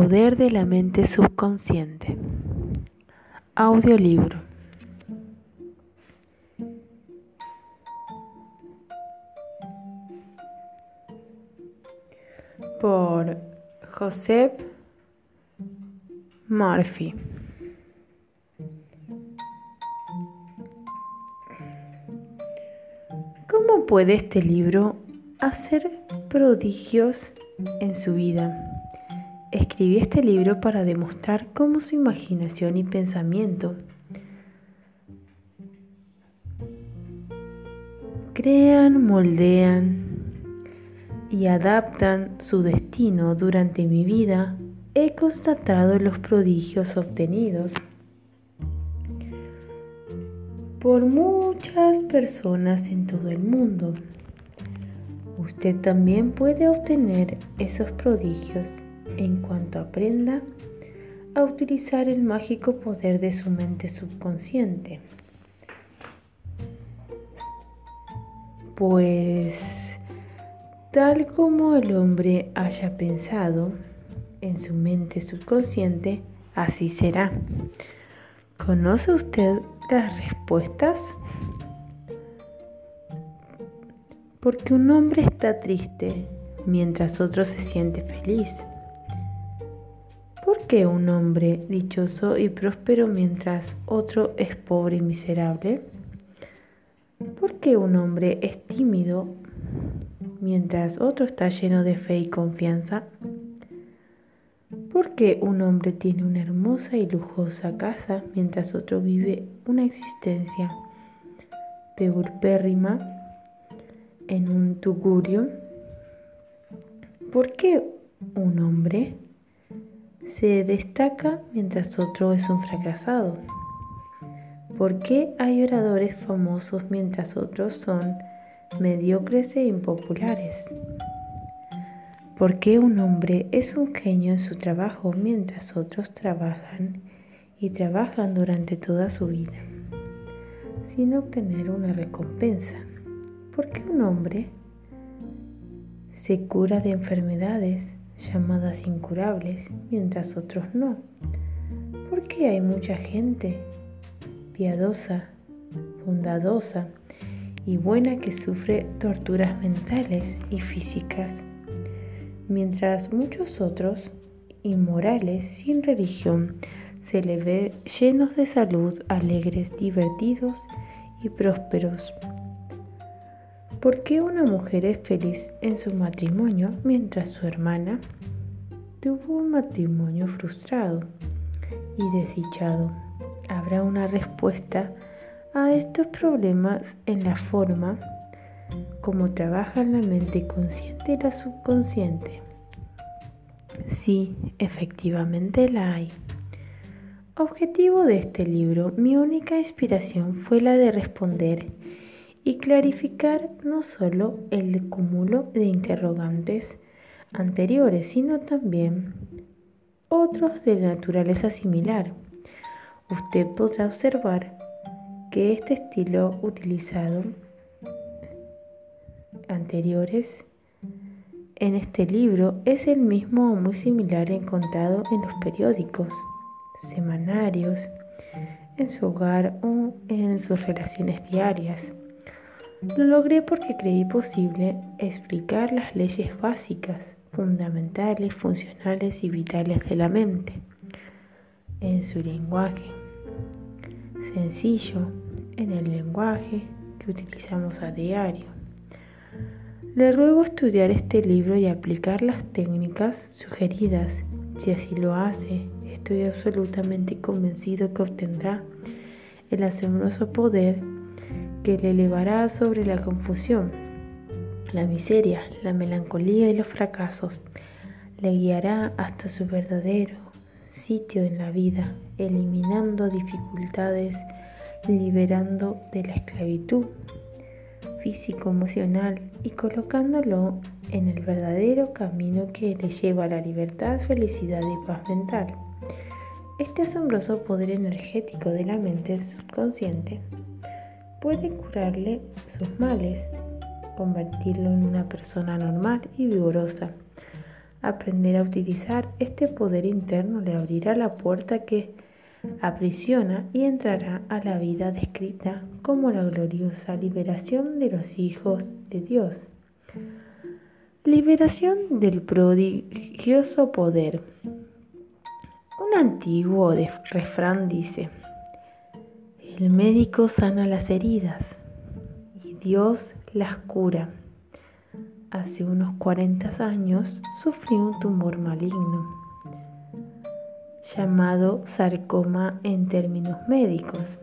poder de la mente subconsciente. Audiolibro. Por Joseph Murphy. ¿Cómo puede este libro hacer prodigios en su vida? Escribí este libro para demostrar cómo su imaginación y pensamiento crean, moldean y adaptan su destino durante mi vida. He constatado los prodigios obtenidos por muchas personas en todo el mundo. Usted también puede obtener esos prodigios en cuanto aprenda a utilizar el mágico poder de su mente subconsciente. Pues tal como el hombre haya pensado en su mente subconsciente, así será. ¿Conoce usted las respuestas? Porque un hombre está triste mientras otro se siente feliz. ¿Por qué un hombre dichoso y próspero mientras otro es pobre y miserable? ¿Por qué un hombre es tímido mientras otro está lleno de fe y confianza? ¿Por qué un hombre tiene una hermosa y lujosa casa mientras otro vive una existencia peurpérrima en un tugurio? ¿Por qué un hombre se destaca mientras otro es un fracasado? ¿Por qué hay oradores famosos mientras otros son mediocres e impopulares? ¿Por qué un hombre es un genio en su trabajo mientras otros trabajan y trabajan durante toda su vida sin obtener una recompensa? ¿Por qué un hombre se cura de enfermedades llamadas incurables, mientras otros no? ¿Por qué hay mucha gente piadosa, bondadosa y buena que sufre torturas mentales y físicas, mientras muchos otros, inmorales, sin religión, se le ve llenos de salud, alegres, divertidos y prósperos? ¿Por qué una mujer es feliz en su matrimonio mientras su hermana tuvo un matrimonio frustrado y desdichado? Habrá una respuesta a estos problemas en la forma como trabajan la mente consciente y la subconsciente. Sí, efectivamente la hay. Objetivo de este libro, mi única inspiración fue la de responder y clarificar no solo el cúmulo de interrogantes anteriores, sino también otros de naturaleza similar. Usted podrá observar que este estilo utilizado anteriores en este libro es el mismo o muy similar encontrado en los periódicos, semanarios, en su hogar o en sus relaciones diarias. Lo logré porque creí posible explicar las leyes básicas, fundamentales, funcionales y vitales de la mente en su lenguaje sencillo, en el lenguaje que utilizamos a diario. Le ruego estudiar este libro y aplicar las técnicas sugeridas. Si así lo hace, estoy absolutamente convencido que obtendrá el asombroso poder que le elevará sobre la confusión, la miseria, la melancolía y los fracasos. Le guiará hasta su verdadero sitio en la vida, eliminando dificultades, liberando de la esclavitud físico-emocional y colocándolo en el verdadero camino que le lleva a la libertad, felicidad y paz mental. Este asombroso poder energético de la mente subconsciente puede curarle sus males, convertirlo en una persona normal y vigorosa, Aprender a utilizar este poder interno le abrirá la puerta que aprisiona y entrará a la vida descrita como la gloriosa liberación de los hijos de Dios. Liberación del prodigioso poder. Un antiguo refrán dice, el médico sana las heridas y Dios las cura. Hace unos 40 años sufrí un tumor maligno llamado sarcoma en términos médicos.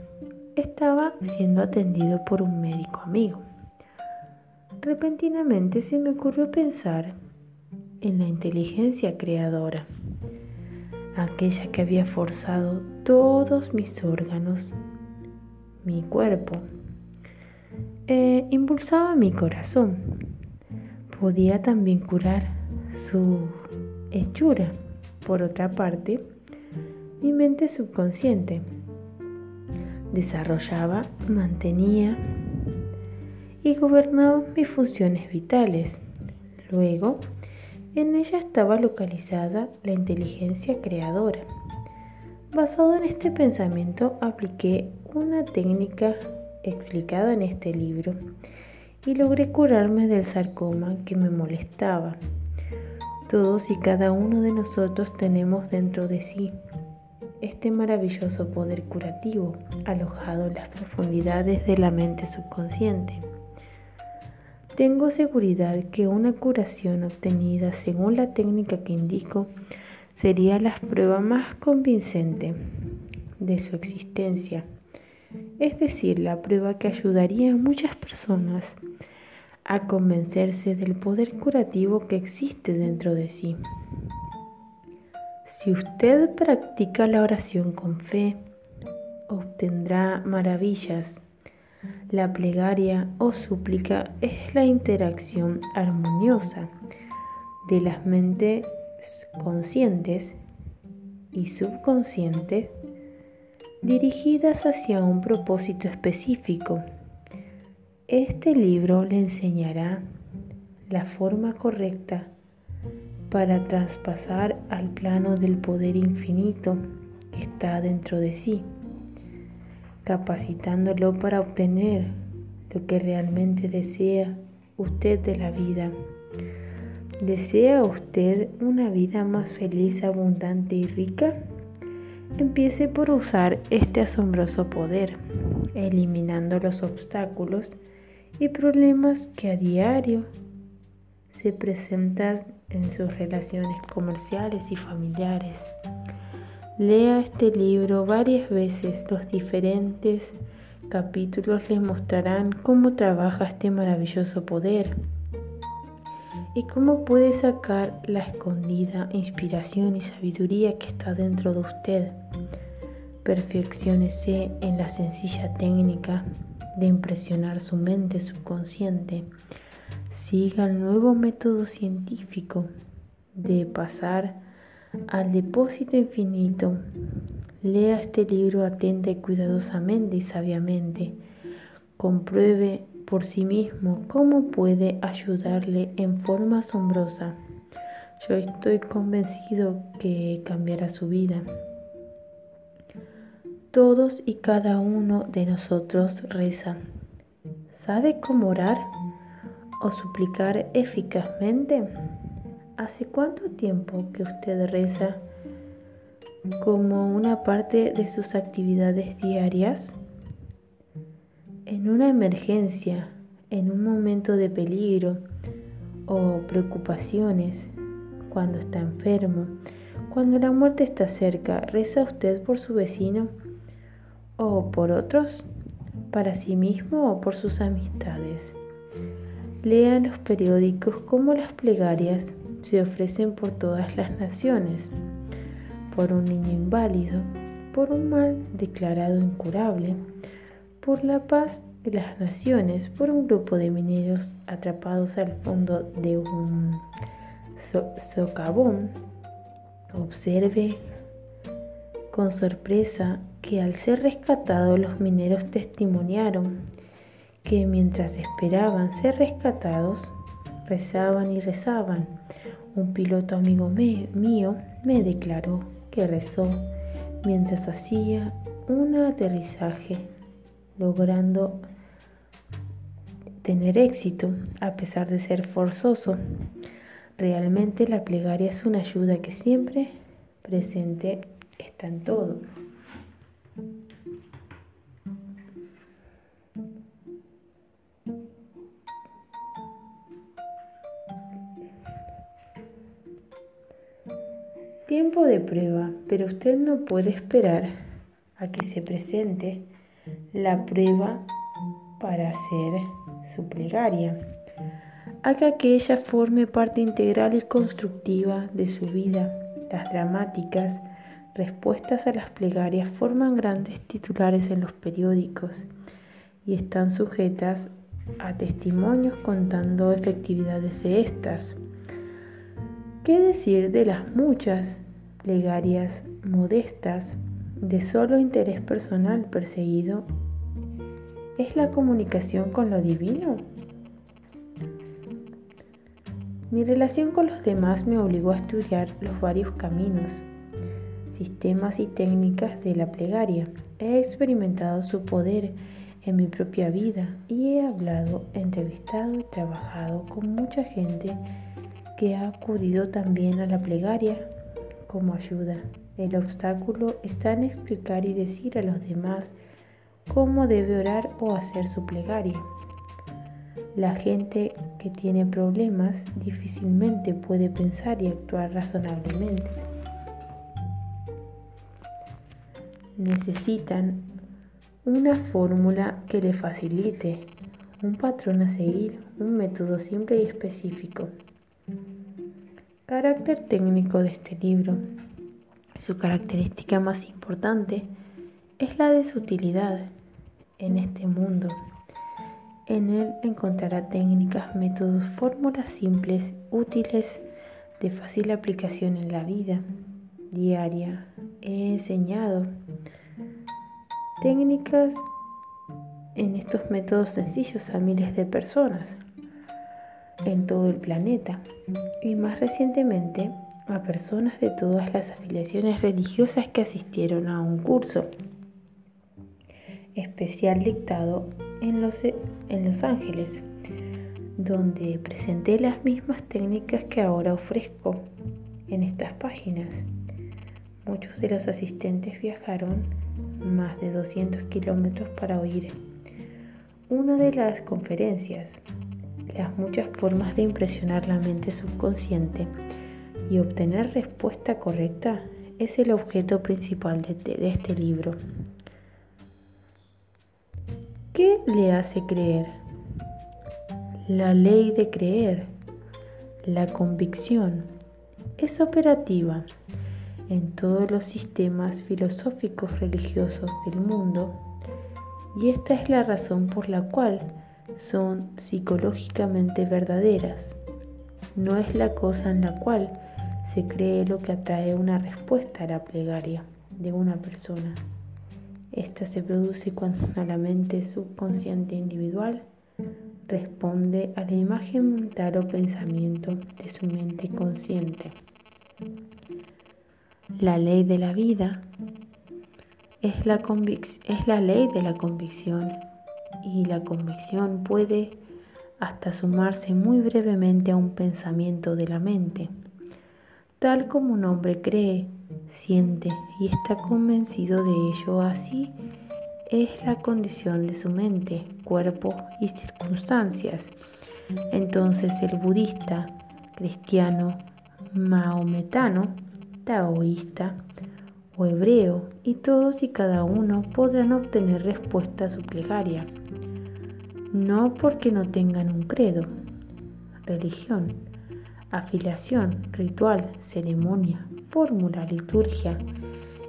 Estaba siendo atendido por un médico amigo. Repentinamente se me ocurrió pensar en la inteligencia creadora, aquella que había forzado todos mis órganos, mi cuerpo, e impulsaba mi corazón. Podía también curar su hechura. Por otra parte, mi mente subconsciente desarrollaba, mantenía y gobernaba mis funciones vitales. Luego, en ella estaba localizada la inteligencia creadora. Basado en este pensamiento, apliqué una técnica explicada en este libro y logré curarme del sarcoma que me molestaba. Todos y cada uno de nosotros tenemos dentro de sí este maravilloso poder curativo alojado en las profundidades de la mente subconsciente. Tengo seguridad que una curación obtenida según la técnica que indico sería la prueba más convincente de su existencia, es decir, la prueba que ayudaría a muchas personas a convencerse del poder curativo que existe dentro de sí. Si usted practica la oración con fe, obtendrá maravillas. La plegaria o súplica es la interacción armoniosa de las mentes conscientes y subconscientes dirigidas hacia un propósito específico. Este libro le enseñará la forma correcta para traspasar al plano del poder infinito que está dentro de sí, capacitándolo para obtener lo que realmente desea usted de la vida. ¿Desea usted una vida más feliz, abundante y rica? Empiece por usar este asombroso poder, eliminando los obstáculos y problemas que a diario se presentan en sus relaciones comerciales y familiares. Lea este libro varias veces. Los diferentes capítulos les mostrarán cómo trabaja este maravilloso poder y cómo puede sacar la escondida inspiración y sabiduría que está dentro de usted. Perfeccionese en la sencilla técnica de impresionar su mente subconsciente siga el nuevo método científico de pasar al depósito infinito. Lea este libro atenta y cuidadosamente y sabiamente. Compruebe por sí mismo cómo puede ayudarle en forma asombrosa. Yo estoy convencido que cambiará su vida. Todos y cada uno de nosotros rezan. ¿Sabe cómo orar? o suplicar eficazmente? ¿Hace cuánto tiempo que usted reza como una parte de sus actividades diarias? En una emergencia, en un momento de peligro o preocupaciones, cuando está enfermo, cuando la muerte está cerca, ¿reza usted por su vecino o por otros, para sí mismo o por sus amistades? Lean los periódicos como las plegarias se ofrecen por todas las naciones, por un niño inválido, por un mal declarado incurable, por la paz de las naciones, por un grupo de mineros atrapados al fondo de un socavón. Observe con sorpresa que al ser rescatados los mineros testimoniaron que mientras esperaban ser rescatados, rezaban y rezaban, Un piloto amigo mío me declaró que rezó mientras hacía un aterrizaje, logrando tener éxito a pesar de ser forzoso. Realmente la plegaria es una ayuda que siempre presente está en todo. Tiempo de prueba, pero usted no puede esperar a que se presente la prueba para hacer su plegaria. Haga que ella forme parte integral y constructiva de su vida. Las dramáticas respuestas a las plegarias forman grandes titulares en los periódicos y están sujetas a testimonios contando efectividades de estas. ¿Qué decir de las muchas plegarias modestas de solo interés personal perseguido ¿Es la comunicación con lo divino? Mi relación con los demás me obligó a estudiar los varios caminos, sistemas y técnicas de la plegaria. He experimentado su poder en mi propia vida y he hablado, entrevistado y trabajado con mucha gente que ha acudido también a la plegaria como ayuda. El obstáculo está en explicar y decir a los demás cómo debe orar o hacer su plegaria. La gente que tiene problemas difícilmente puede pensar y actuar razonablemente. Necesitan una fórmula que le facilite, un patrón a seguir, un método simple y específico. Carácter técnico de este libro. Su característica más importante es la de su utilidad en este mundo. En él encontrará técnicas, métodos, fórmulas simples, útiles, de fácil aplicación en la vida diaria. He enseñado técnicas en estos métodos sencillos a miles de personas en todo el planeta y más recientemente a personas de todas las afiliaciones religiosas que asistieron a un curso especial dictado en Los, Ángeles, donde presenté las mismas técnicas que ahora ofrezco en estas páginas. Muchos de los asistentes viajaron más de 200 kilómetros para oír una de las conferencias, las muchas formas de impresionar la mente subconsciente y obtener respuesta correcta es el objeto principal de este libro. ¿Qué le hace creer? La ley de creer, la convicción, es operativa en todos los sistemas filosóficos religiosos del mundo y esta es la razón por la cual son psicológicamente verdaderas. No es la cosa en la cual se cree lo que atrae una respuesta a la plegaria de una persona. Esta se produce cuando la mente subconsciente individual responde a la imagen mental o pensamiento de su mente consciente. La ley de la vida es la, ley de la convicción y la convicción puede hasta sumarse muy brevemente a un pensamiento de la mente. Tal como un hombre cree siente y está convencido de ello. Así es la condición de su mente, cuerpo y circunstancias. Entonces el budista, cristiano, maometano, taoísta o hebreo y todos y cada uno podrán obtener respuesta a su plegaria. No porque no tengan un credo, religión, afiliación, ritual, ceremonia, fórmula, liturgia,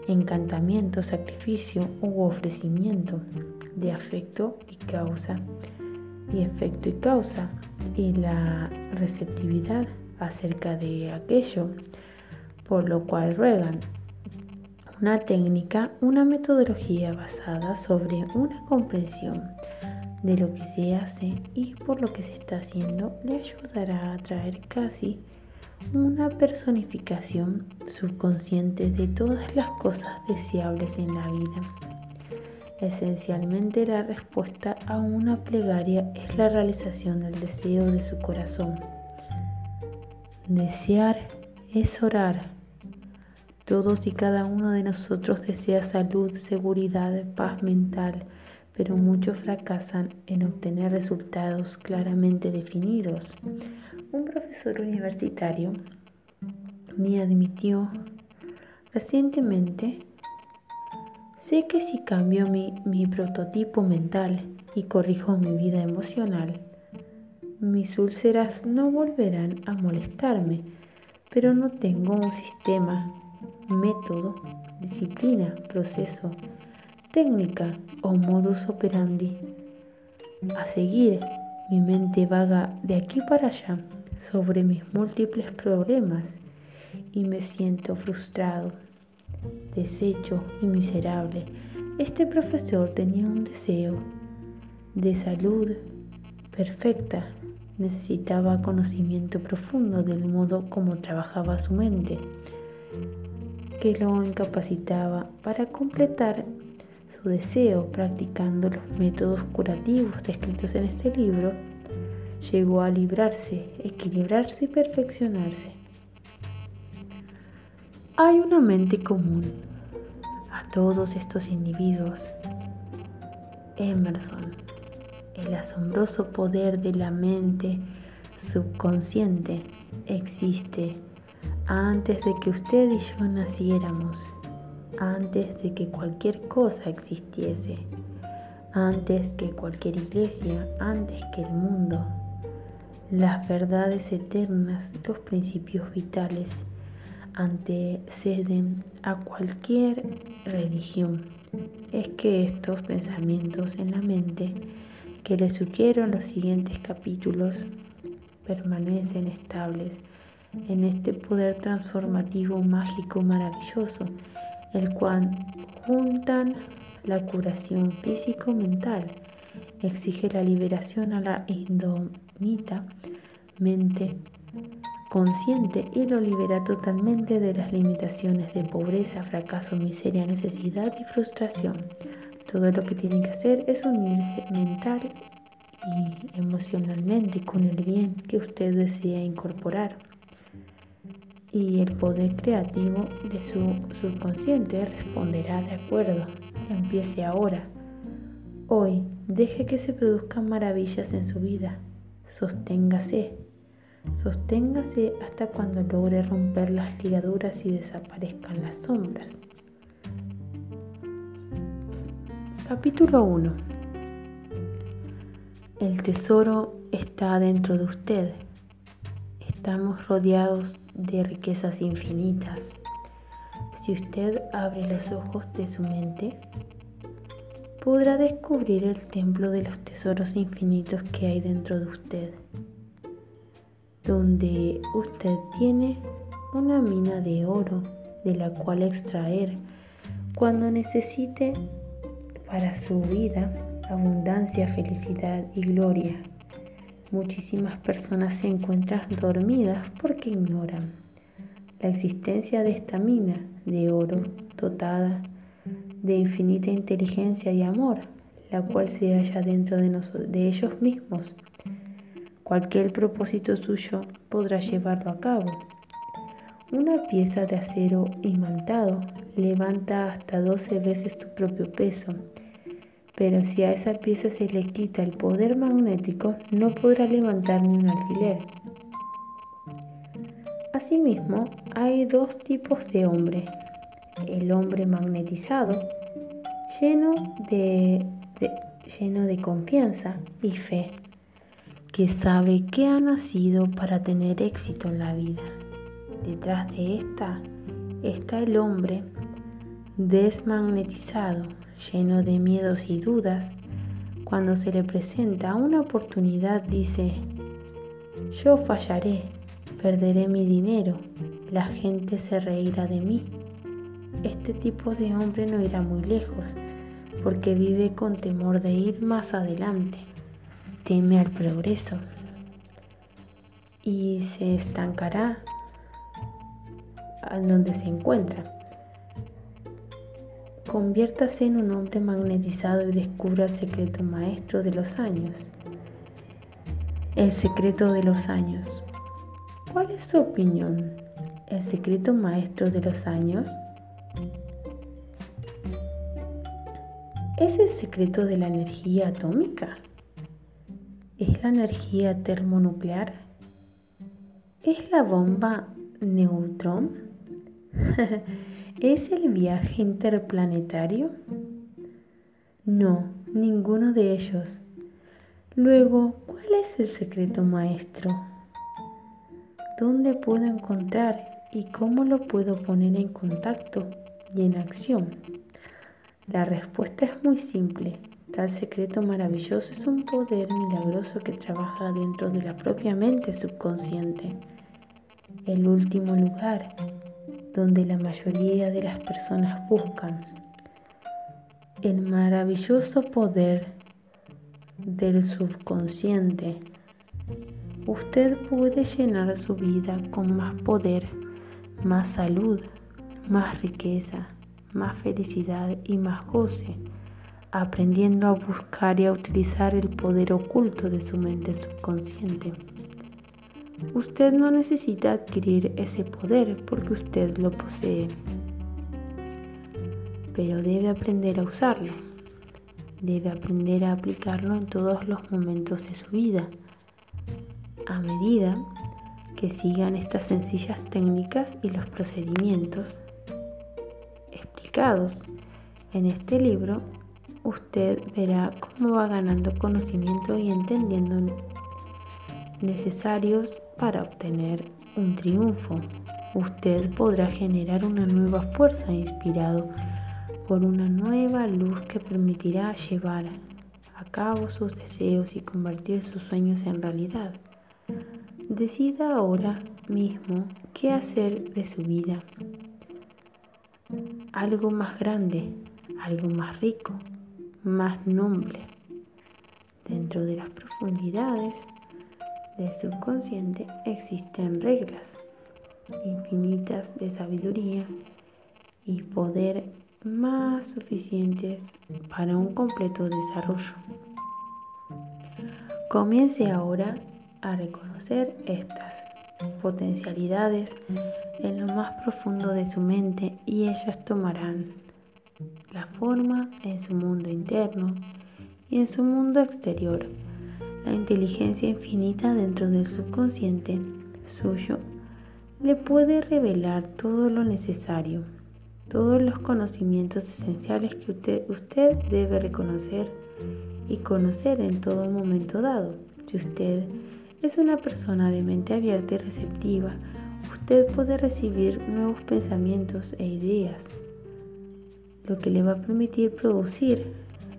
encantamiento, sacrificio u ofrecimiento de afecto y causa, y efecto y causa, y la receptividad acerca de aquello, por lo cual ruegan. Una técnica, una metodología basada sobre una comprensión de lo que se hace y por lo que se está haciendo le ayudará a traer casi una personificación subconsciente de todas las cosas deseables en la vida. Esencialmente la respuesta a una plegaria es la realización del deseo de su corazón. Desear es orar. Todos y cada uno de nosotros desea salud, seguridad, paz mental, pero muchos fracasan en obtener resultados claramente definidos. Un profesor universitario me admitió recientemente, sé que si cambio mi, prototipo mental y corrijo mi vida emocional, mis úlceras no volverán a molestarme, pero no tengo un sistema, método, disciplina, proceso, técnica o modus operandi a seguir. Mi mente vaga de aquí para allá sobre mis múltiples problemas y me siento frustrado, deshecho y miserable. Este profesor tenía un deseo de salud perfecta. Necesitaba conocimiento profundo del modo como trabajaba su mente, que lo incapacitaba para completar su deseo practicando los métodos curativos descritos en este libro llegó a librarse, equilibrarse y perfeccionarse. Hay una mente común a todos estos individuos. Emerson, el asombroso poder de la mente subconsciente existe antes de que usted y yo naciéramos, antes de que cualquier cosa existiese, antes que cualquier iglesia, antes que el mundo las verdades eternas, los principios vitales, anteceden a cualquier religión. Es que estos pensamientos en la mente que les sugiero en los siguientes capítulos permanecen estables en este poder transformativo mágico maravilloso, el cual juntan la curación físico-mental, exige la liberación a la indomita mente consciente y lo libera totalmente de las limitaciones de pobreza, fracaso, miseria, necesidad y frustración. Todo lo que tiene que hacer es unirse mental y emocionalmente con el bien que usted desea incorporar. Y el poder creativo de su subconsciente responderá de acuerdo. Empiece ahora. Hoy, deje que se produzcan maravillas en su vida. Sosténgase. Sosténgase hasta cuando logre romper las ligaduras y desaparezcan las sombras. Capítulo 1 El tesoro está dentro de usted. Estamos rodeados de riquezas infinitas. Si usted abre los ojos de su mente, podrá descubrir el templo de los tesoros infinitos que hay dentro de usted, donde usted tiene una mina de oro de la cual extraer cuando necesite para su vida abundancia, felicidad y gloria. Muchísimas personas se encuentran dormidas porque ignoran la existencia de esta mina de oro dotada de infinita inteligencia y amor, la cual se halla dentro de, ellos mismos. Cualquier propósito suyo podrá llevarlo a cabo. Una pieza de acero imantado levanta hasta 12 veces tu propio peso, pero si a esa pieza se le quita el poder magnético, no podrá levantar ni un alfiler. Asimismo, hay dos tipos de hombre, el hombre magnetizado, lleno de, lleno de confianza y fe, que sabe que ha nacido para tener éxito en la vida. Detrás de esta está el hombre desmagnetizado, lleno de miedos y dudas. Cuando se le presenta una oportunidad dice, yo fallaré, perderé mi dinero, la gente se reirá de mí este tipo de hombre no irá muy lejos, porque vive con temor de ir más adelante, teme al progreso y se estancará en donde se encuentra. Conviértase en un hombre magnetizado y descubra el secreto maestro de los años. El secreto de los años. ¿Cuál es su opinión? ¿El secreto maestro de los años? ¿Es el secreto de la energía atómica? ¿Es la energía termonuclear? ¿Es la bomba neutrón? ¿Es el viaje interplanetario? No, ninguno de ellos. Luego, ¿cuál es el secreto maestro? ¿Dónde puedo encontrar y cómo lo puedo poner en contacto y en acción? La respuesta es muy simple. Tal secreto maravilloso es un poder milagroso que trabaja dentro de la propia mente subconsciente. El último lugar donde la mayoría de las personas buscan. El maravilloso poder del subconsciente. Usted puede llenar su vida con más poder, más salud, más riqueza, más felicidad y más goce aprendiendo a buscar y a utilizar el poder oculto de su mente subconsciente. Usted no necesita adquirir ese poder porque usted lo posee, pero debe aprender a usarlo. Debe aprender a aplicarlo en todos los momentos de su vida. A medida que sigan estas sencillas técnicas y los procedimientos explicados en este libro, usted verá cómo va ganando conocimiento y entendiendo necesarios para obtener un triunfo. Usted podrá generar una nueva fuerza inspirado por una nueva luz que permitirá llevar a cabo sus deseos y convertir sus sueños en realidad. Decida ahora mismo qué hacer de su vida. Algo más grande, algo más rico, más noble. Dentro de las profundidades del subconsciente existen reglas infinitas de sabiduría y poder más suficientes para un completo desarrollo. Comience ahora a reconocer estas potencialidades en lo más profundo de su mente y ellas tomarán la forma en su mundo interno y en su mundo exterior. La inteligencia infinita dentro del subconsciente suyo le puede revelar todo lo necesario, todos los conocimientos esenciales que usted, usted debe reconocer y conocer en todo momento dado. Si usted es una persona de mente abierta y receptiva, usted puede recibir nuevos pensamientos e ideas lo que le va a permitir producir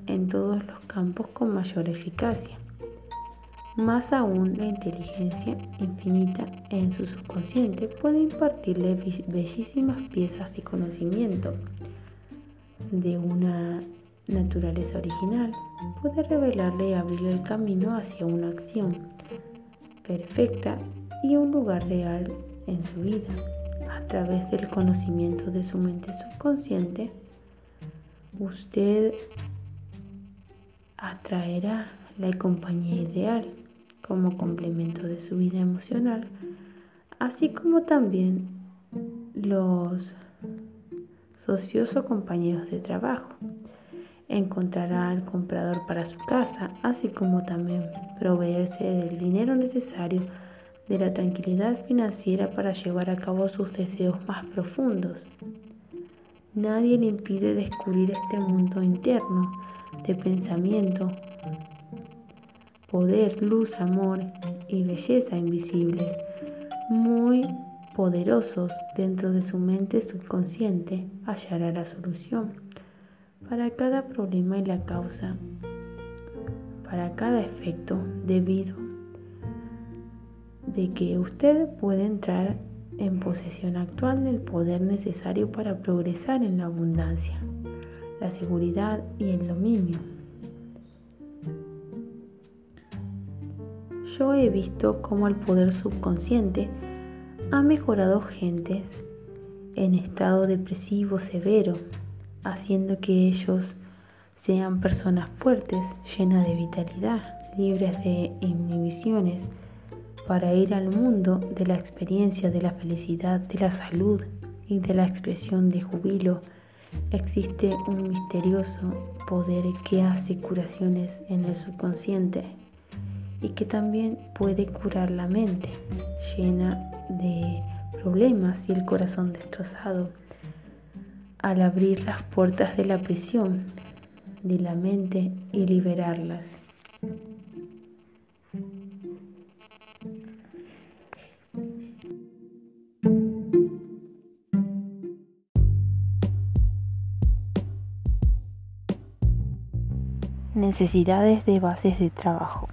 en todos los campos con mayor eficacia. Más aún, la inteligencia infinita en su subconsciente puede impartirle bellísimas piezas de conocimiento de una naturaleza original. Puede revelarle y abrirle el camino hacia una acción perfecta y un lugar real en su vida. A través del conocimiento de su mente subconsciente, usted atraerá la compañía ideal como complemento de su vida emocional, así como también los socios o compañeros de trabajo. Encontrará al comprador para su casa, así como también proveerse del dinero necesario de la tranquilidad financiera para llevar a cabo sus deseos más profundos. Nadie le impide descubrir este mundo interno de pensamiento, poder, luz, amor y belleza invisibles, muy poderosos dentro de su mente subconsciente, hallará la solución para cada problema y la causa, para cada efecto debido de que usted puede entrar en posesión actual del poder necesario para progresar en la abundancia, la seguridad y el dominio. Yo he visto cómo el poder subconsciente ha mejorado gentes en estado depresivo severo, haciendo que ellos sean personas fuertes, llenas de vitalidad, libres de inhibiciones, para ir al mundo de la experiencia de la felicidad, de la salud y de la expresión de jubilo. Existe un misterioso poder que hace curaciones en el subconsciente y que también puede curar la mente llena de problemas y el corazón destrozado al abrir las puertas de la prisión de la mente y liberarlas. Necesidades de bases de trabajo.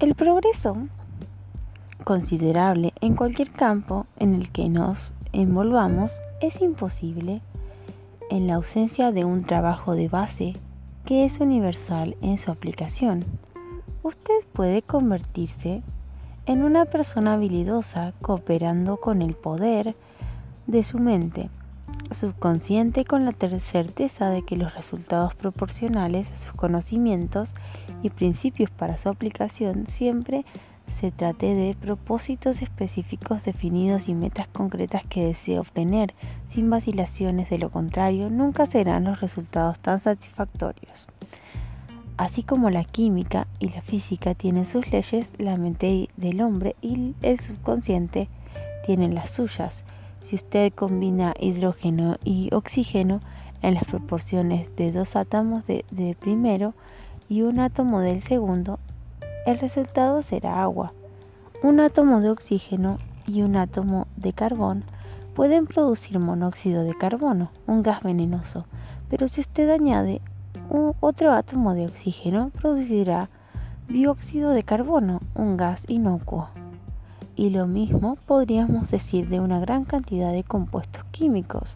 El progreso considerable en cualquier campo en el que nos envolvamos es imposible en la ausencia de un trabajo de base que es universal en su aplicación. Usted puede convertirse en una persona habilidosa cooperando con el poder de su mente subconsciente con la certeza de que los resultados proporcionales a sus conocimientos y principios para su aplicación siempre se trate de propósitos específicos definidos y metas concretas que desee obtener sin vacilaciones, de lo contrario nunca serán los resultados tan satisfactorios. Así como la química y la física tienen sus leyes, la mente del hombre y el subconsciente tienen las suyas. Si usted combina hidrógeno y oxígeno en las proporciones de dos átomos de, de primero y un átomo del segundo, el resultado será agua. Un átomo de oxígeno y un átomo de carbón pueden producir monóxido de carbono, un gas venenoso, pero si usted añade otro átomo de oxígeno producirá dióxido de carbono, un gas inocuo. Y lo mismo podríamos decir de una gran cantidad de compuestos químicos.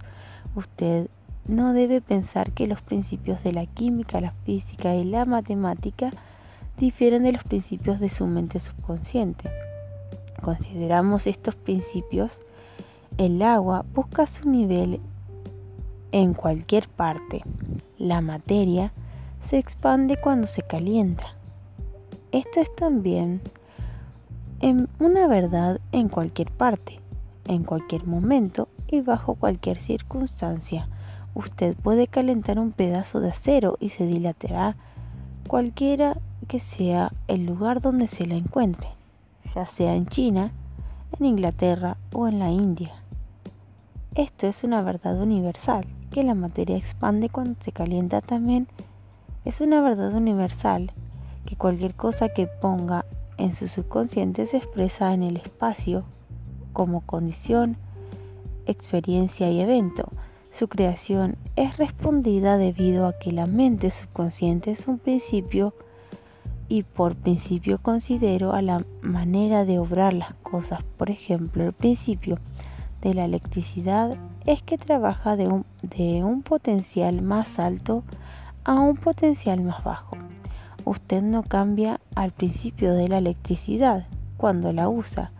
Usted no debe pensar que los principios de la química, la física y la matemática difieren de los principios de su mente subconsciente. Consideramos estos principios, el agua busca su nivel en cualquier parte. La materia se expande cuando se calienta. Esto es también en una verdad en cualquier parte, en cualquier momento y bajo cualquier circunstancia. Usted puede calentar un pedazo de acero y se dilatará cualquiera que sea el lugar donde se la encuentre, ya sea en China, en Inglaterra o en la India. Esto es una verdad universal que la materia expande cuando se calienta también es una verdad universal que cualquier cosa que ponga en su subconsciente se expresa en el espacio como condición, experiencia y evento. Su creación es respondida debido a que la mente subconsciente es un principio y por principio considero a la manera de obrar las cosas. Por ejemplo, el principio de la electricidad es que trabaja de un, de un potencial más alto a un potencial más bajo. Usted no cambia al principio de la electricidad cuando la usa,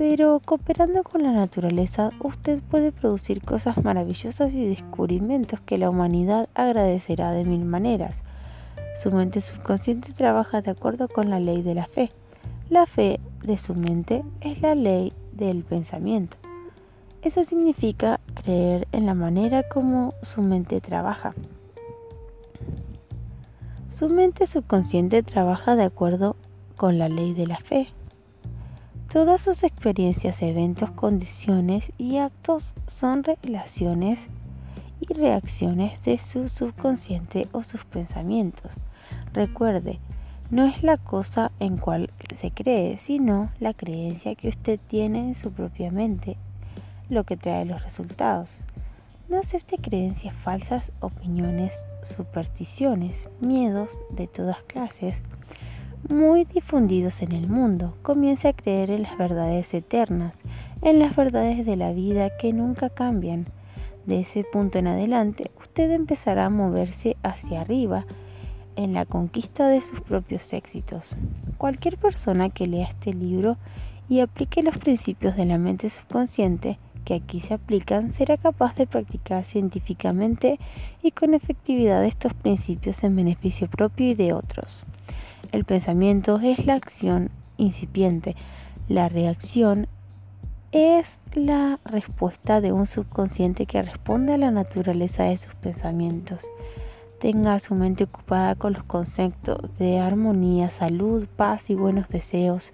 pero cooperando con la naturaleza usted puede producir cosas maravillosas y descubrimientos que la humanidad agradecerá de mil maneras. Su mente subconsciente trabaja de acuerdo con la ley de la fe. La fe de su mente es la ley del pensamiento. Eso significa creer en la manera como su mente trabaja. Su mente subconsciente trabaja de acuerdo con la ley de la fe. Todas sus experiencias, eventos, condiciones y actos son revelaciones y reacciones de su subconsciente o sus pensamientos. Recuerde, no es la cosa en cual se cree, sino la creencia que usted tiene en su propia mente lo que trae los resultados. No acepte creencias falsas, opiniones, supersticiones, miedos de todas clases, muy difundidos en el mundo. Comience a creer en las verdades eternas, en las verdades de la vida que nunca cambian. De ese punto en adelante, usted empezará a moverse hacia arriba en la conquista de sus propios éxitos. Cualquier persona que lea este libro y aplique los principios de la mente subconsciente que aquí se aplican será capaz de practicar científicamente y con efectividad estos principios en beneficio propio y de otros. El pensamiento es la acción incipiente, la reacción es la respuesta de un subconsciente que responde a la naturaleza de sus pensamientos. Tenga su mente ocupada con los conceptos de armonía, salud, paz y buenos deseos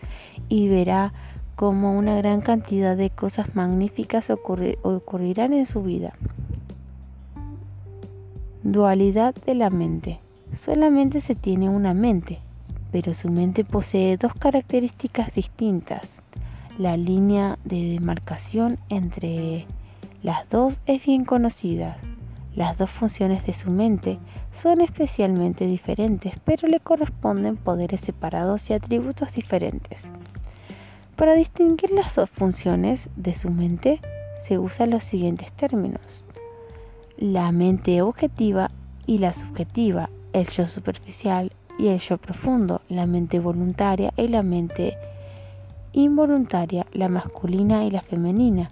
y verá cómo una gran cantidad de cosas magníficas ocurrirán en su vida. Dualidad de la mente. Solamente se tiene una mente, pero su mente posee dos características distintas. La línea de demarcación entre las dos es bien conocida. Las dos funciones de su mente son especialmente diferentes, pero le corresponden poderes separados y atributos diferentes. Para distinguir las dos funciones de su mente se usan los siguientes términos. La mente objetiva y la subjetiva, el yo superficial y el yo profundo, la mente voluntaria y la mente involuntaria, la masculina y la femenina,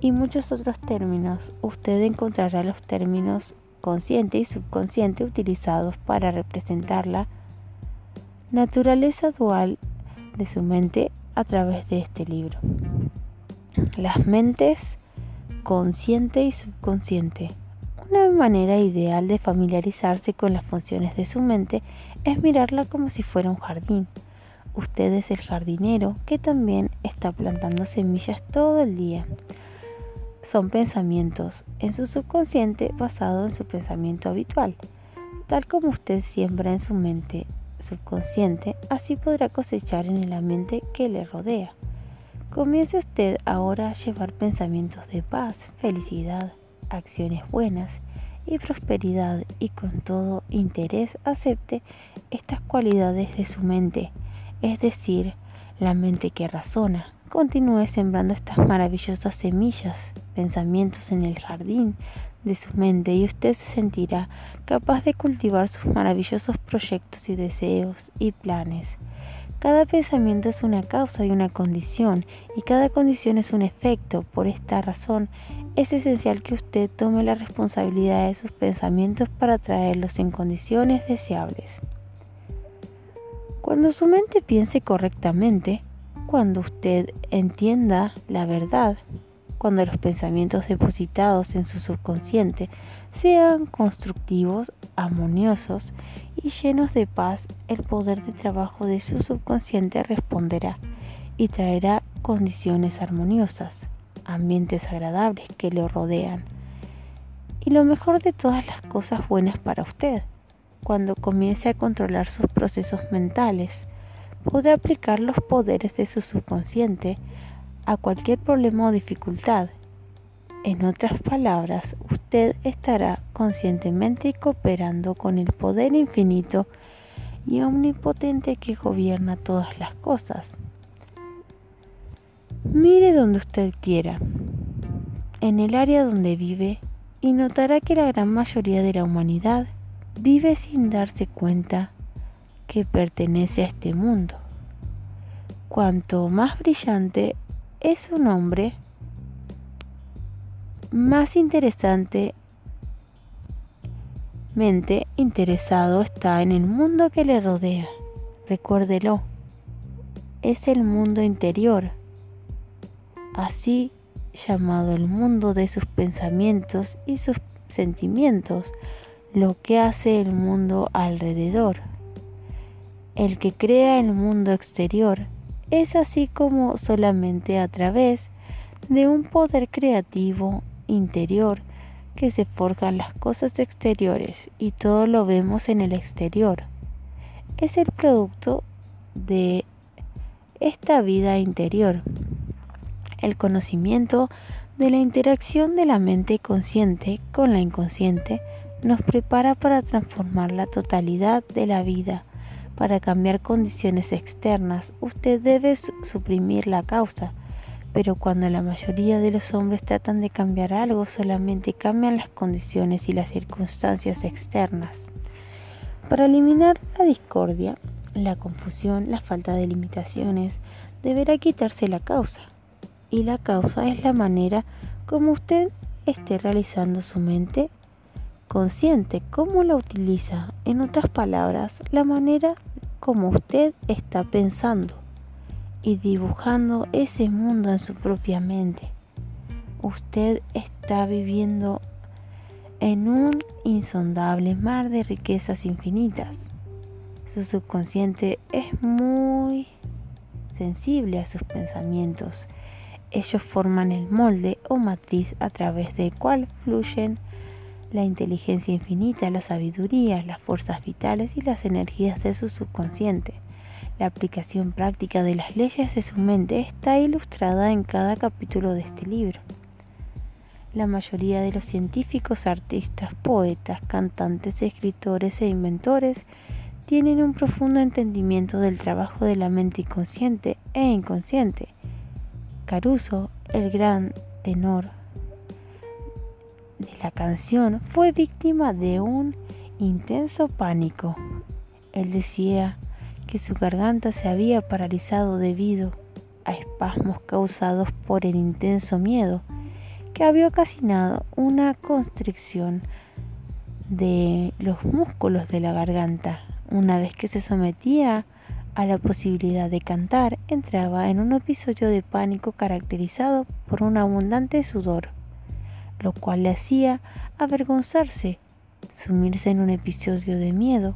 y muchos otros términos. Usted encontrará los términos consciente y subconsciente utilizados para representar la naturaleza dual de su mente a través de este libro. Las mentes consciente y subconsciente. Una manera ideal de familiarizarse con las funciones de su mente es mirarla como si fuera un jardín. Usted es el jardinero que también está plantando semillas todo el día. Son pensamientos en su subconsciente basado en su pensamiento habitual. Tal como usted siembra en su mente subconsciente, así podrá cosechar en el ambiente que le rodea. Comience usted ahora a llevar pensamientos de paz, felicidad, acciones buenas y prosperidad y con todo interés acepte estas cualidades de su mente es decir, la mente que razona, continúe sembrando estas maravillosas semillas, pensamientos en el jardín de su mente y usted se sentirá capaz de cultivar sus maravillosos proyectos y deseos y planes. Cada pensamiento es una causa y una condición y cada condición es un efecto. Por esta razón es esencial que usted tome la responsabilidad de sus pensamientos para traerlos en condiciones deseables. Cuando su mente piense correctamente, cuando usted entienda la verdad, cuando los pensamientos depositados en su subconsciente sean constructivos, armoniosos y llenos de paz, el poder de trabajo de su subconsciente responderá y traerá condiciones armoniosas, ambientes agradables que le rodean. Y lo mejor de todas las cosas buenas para usted cuando comience a controlar sus procesos mentales, podrá aplicar los poderes de su subconsciente a cualquier problema o dificultad. En otras palabras, usted estará conscientemente cooperando con el poder infinito y omnipotente que gobierna todas las cosas. Mire donde usted quiera, en el área donde vive, y notará que la gran mayoría de la humanidad vive sin darse cuenta que pertenece a este mundo. Cuanto más brillante es un hombre, más interesante mente interesado está en el mundo que le rodea. Recuérdelo, es el mundo interior, así llamado el mundo de sus pensamientos y sus sentimientos, lo que hace el mundo alrededor. El que crea el mundo exterior es así como solamente a través de un poder creativo interior que se forjan las cosas exteriores y todo lo vemos en el exterior. Es el producto de esta vida interior. El conocimiento de la interacción de la mente consciente con la inconsciente nos prepara para transformar la totalidad de la vida. Para cambiar condiciones externas, usted debe suprimir la causa. Pero cuando la mayoría de los hombres tratan de cambiar algo, solamente cambian las condiciones y las circunstancias externas. Para eliminar la discordia, la confusión, la falta de limitaciones, deberá quitarse la causa. Y la causa es la manera como usted esté realizando su mente consciente, cómo la utiliza. En otras palabras, la manera como usted está pensando y dibujando ese mundo en su propia mente. Usted está viviendo en un insondable mar de riquezas infinitas. Su subconsciente es muy sensible a sus pensamientos. Ellos forman el molde o matriz a través del cual fluyen la inteligencia infinita, la sabiduría, las fuerzas vitales y las energías de su subconsciente. La aplicación práctica de las leyes de su mente está ilustrada en cada capítulo de este libro. La mayoría de los científicos, artistas, poetas, cantantes, escritores e inventores tienen un profundo entendimiento del trabajo de la mente inconsciente e inconsciente. Caruso, el gran tenor de la canción, fue víctima de un intenso pánico. Él decía que su garganta se había paralizado debido a espasmos causados por el intenso miedo que había ocasionado una constricción de los músculos de la garganta. Una vez que se sometía a la posibilidad de cantar, entraba en un episodio de pánico caracterizado por un abundante sudor, lo cual le hacía avergonzarse, sumirse en un episodio de miedo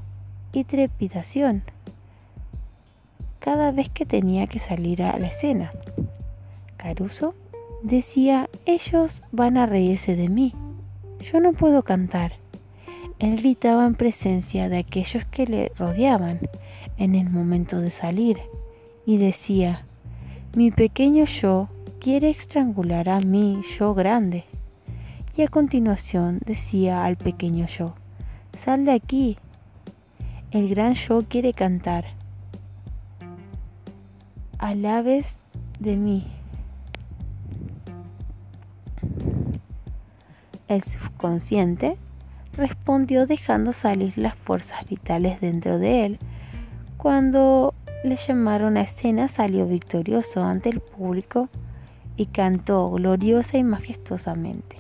y trepidación cada vez que tenía que salir a la escena. Caruso Decía, ellos van a reírse de mí. Yo no puedo cantar. Él gritaba en presencia de aquellos que le rodeaban en el momento de salir y decía, mi pequeño yo quiere estrangular a mi yo grande. Y a continuación decía al pequeño yo, sal de aquí. El gran yo quiere cantar. Alabes de mí. El subconsciente respondió dejando salir las fuerzas vitales dentro de él. Cuando le llamaron a escena salió victorioso ante el público y cantó gloriosa y majestuosamente.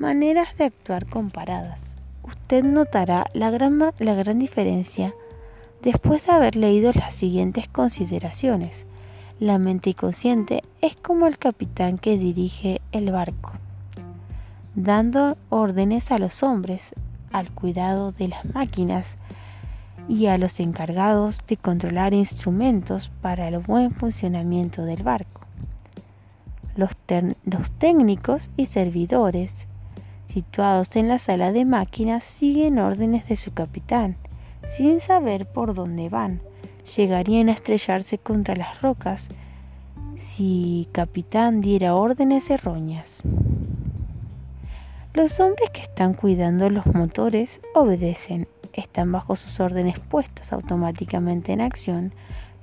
Maneras de actuar comparadas. Usted notará la gran, la gran diferencia después de haber leído las siguientes consideraciones. La mente inconsciente es como el capitán que dirige el barco dando órdenes a los hombres al cuidado de las máquinas y a los encargados de controlar instrumentos para el buen funcionamiento del barco. Los, los, técnicos y servidores situados en la sala de máquinas siguen órdenes de su capitán, sin saber por dónde van. Llegarían a estrellarse contra las rocas si capitán diera órdenes erróneas. Los hombres que están cuidando los motores obedecen, están bajo sus órdenes puestas automáticamente en acción.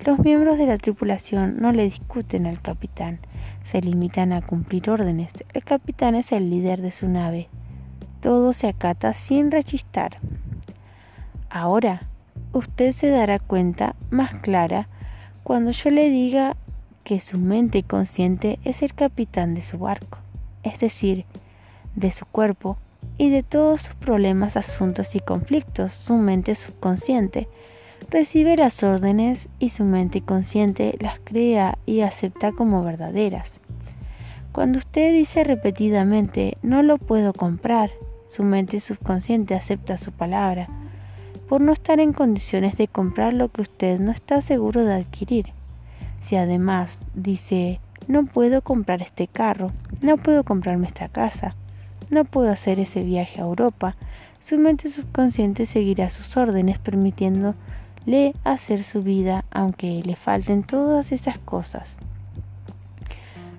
Los miembros de la tripulación no le discuten al capitán, se limitan a cumplir órdenes. El capitán es el líder de su nave. Todo se acata sin rechistar. Ahora, usted se dará cuenta más clara cuando yo le diga que su mente consciente es el capitán de su barco, es decir, de su cuerpo y de todos sus problemas, asuntos y conflictos. Su mente subconsciente recibe las órdenes y su mente consciente las crea y acepta como verdaderas. Cuando usted dice repetidamente no lo puedo comprar, su mente subconsciente acepta su palabra por no estar en condiciones de comprar lo que usted no está seguro de adquirir. Si además dice no puedo comprar este carro, no puedo comprarme esta casa, no puedo hacer ese viaje a Europa, su mente subconsciente seguirá sus órdenes permitiéndole hacer su vida aunque le falten todas esas cosas.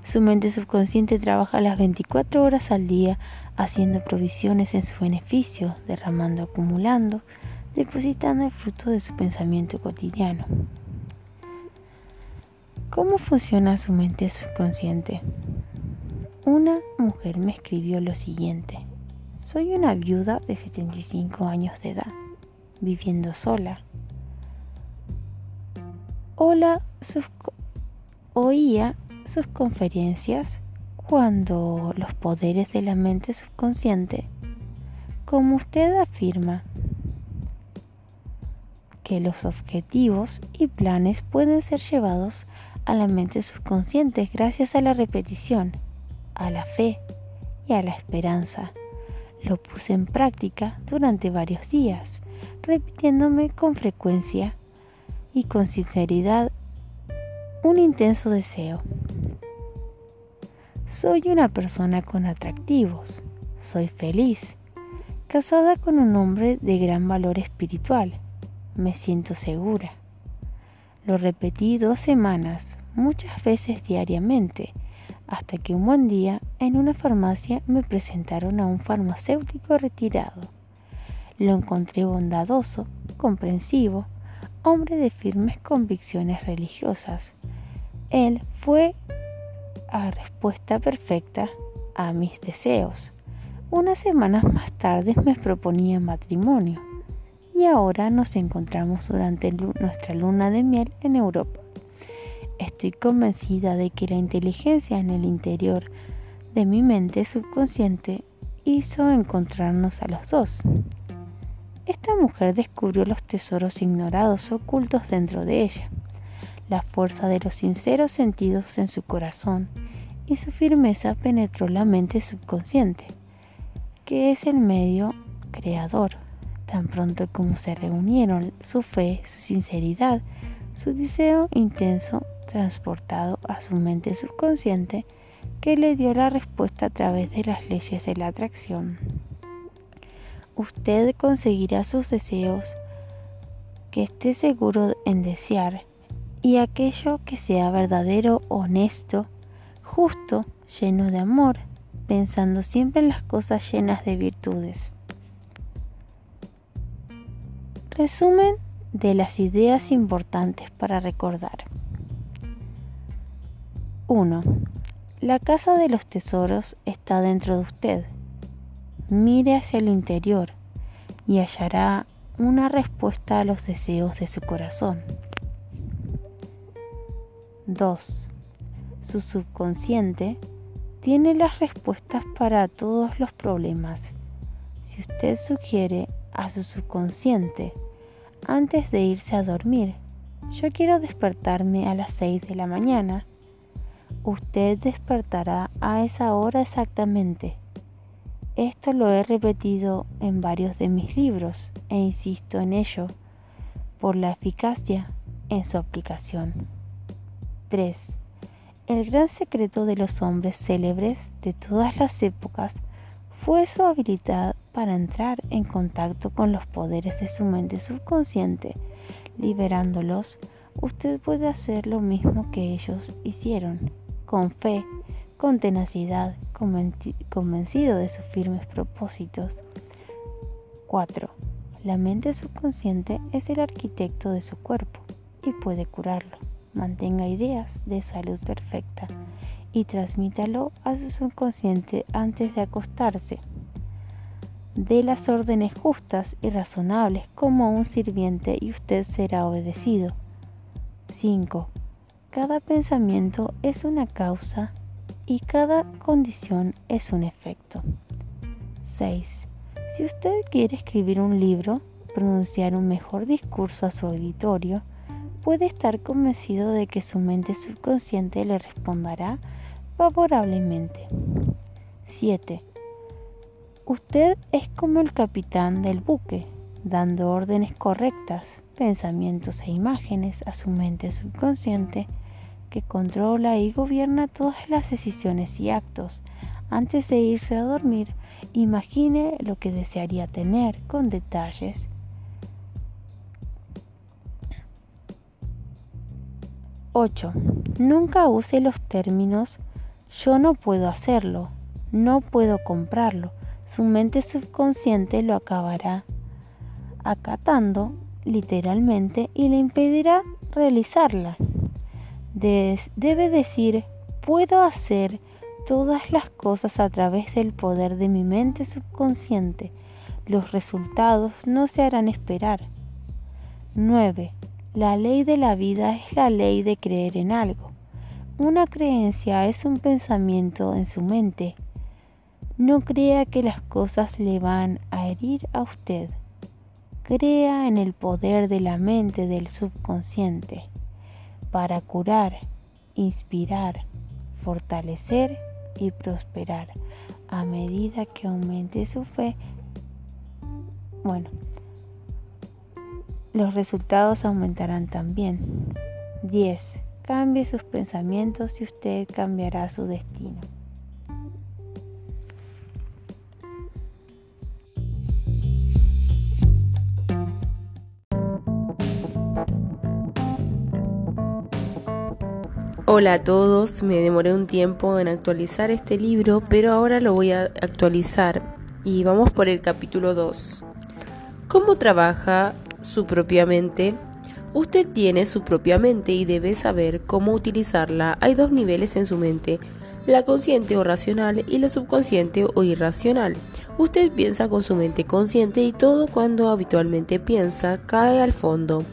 Su mente subconsciente trabaja las 24 horas al día haciendo provisiones en su beneficio, derramando, acumulando, depositando el fruto de su pensamiento cotidiano. ¿Cómo funciona su mente subconsciente? Una mujer me escribió lo siguiente. Soy una viuda de 75 años de edad, viviendo sola. Hola, oía sus conferencias cuando los poderes de la mente subconsciente, como usted afirma, que los objetivos y planes pueden ser llevados a la mente subconsciente gracias a la repetición, a la fe y a la esperanza. Lo puse en práctica durante varios días, repitiéndome con frecuencia y con sinceridad un intenso deseo. Soy una persona con atractivos, soy feliz, casada con un hombre de gran valor espiritual me siento segura. Lo repetí dos semanas, muchas veces diariamente, hasta que un buen día en una farmacia me presentaron a un farmacéutico retirado. Lo encontré bondadoso, comprensivo, hombre de firmes convicciones religiosas. Él fue a respuesta perfecta a mis deseos. Unas semanas más tarde me proponía matrimonio y ahora nos encontramos durante nuestra luna de miel en Europa. Estoy convencida de que la inteligencia en el interior de mi mente subconsciente hizo encontrarnos a los dos. Esta mujer descubrió los tesoros ignorados ocultos dentro de ella, la fuerza de los sinceros sentidos en su corazón y su firmeza penetró la mente subconsciente, que es el medio creador Tan pronto como se reunieron su fe, su sinceridad, su deseo intenso transportado a su mente subconsciente, que le dio la respuesta a través de las leyes de la atracción. Usted conseguirá sus deseos que esté seguro en desear y aquello que sea verdadero, honesto, justo, lleno de amor, pensando siempre en las cosas llenas de virtudes. Resumen de las ideas importantes para recordar. 1. La casa de los tesoros está dentro de usted. Mire hacia el interior y hallará una respuesta a los deseos de su corazón. 2. Su subconsciente tiene las respuestas para todos los problemas. Si usted sugiere a su subconsciente antes de irse a dormir. Yo quiero despertarme a las 6 de la mañana. Usted despertará a esa hora exactamente. Esto lo he repetido en varios de mis libros e insisto en ello por la eficacia en su aplicación. 3. El gran secreto de los hombres célebres de todas las épocas fue su habilidad para entrar en contacto con los poderes de su mente subconsciente, liberándolos, usted puede hacer lo mismo que ellos hicieron, con fe, con tenacidad, convencido de sus firmes propósitos. 4. La mente subconsciente es el arquitecto de su cuerpo y puede curarlo. Mantenga ideas de salud perfecta y transmítalo a su subconsciente antes de acostarse dé las órdenes justas y razonables como un sirviente y usted será obedecido. 5. Cada pensamiento es una causa y cada condición es un efecto. 6. Si usted quiere escribir un libro, pronunciar un mejor discurso a su auditorio, puede estar convencido de que su mente subconsciente le responderá favorablemente. 7. Usted es como el capitán del buque, dando órdenes correctas, pensamientos e imágenes a su mente subconsciente que controla y gobierna todas las decisiones y actos. Antes de irse a dormir, imagine lo que desearía tener con detalles. ¡8! Nunca use los términos yo no puedo hacerlo, no puedo comprarlo, su mente subconsciente lo acabará acatando literalmente y le impedirá realizarla. Debe decir, puedo hacer todas las cosas a través del poder de mi mente subconsciente. Los resultados no se harán esperar. 9. La ley de la vida es la ley de creer en algo. Una creencia es un pensamiento en su mente. No crea que las cosas le van a herir a usted. Crea en el poder de la mente del subconsciente para curar, inspirar, fortalecer y prosperar. A medida que aumente su fe, bueno, los resultados aumentarán también. 10. Cambie sus pensamientos y usted cambiará su destino. Hola a todos, me demoré un tiempo en actualizar este libro, pero ahora lo voy a actualizar y vamos por el capítulo 2. ¿Cómo trabaja su propia mente? Usted tiene su propia mente y debe saber cómo utilizarla. Hay dos niveles en su mente, la consciente o racional y la subconsciente o irracional. Usted piensa con su mente consciente y todo cuando habitualmente piensa cae al fondo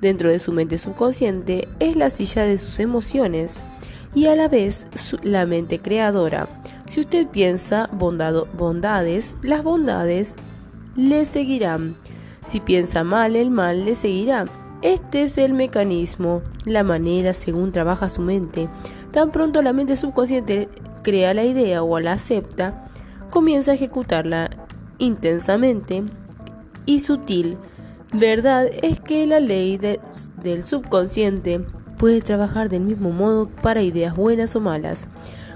dentro de su mente subconsciente es la silla de sus emociones y a la vez la mente creadora. Si usted piensa bondades, las bondades le seguirán. Si piensa mal, el mal le seguirá. Este es el mecanismo, la manera según trabaja su mente. Tan pronto la mente subconsciente crea la idea o la acepta, comienza a ejecutarla intensamente y sutil Verdad es que la ley del subconsciente puede trabajar del mismo modo para ideas buenas o malas.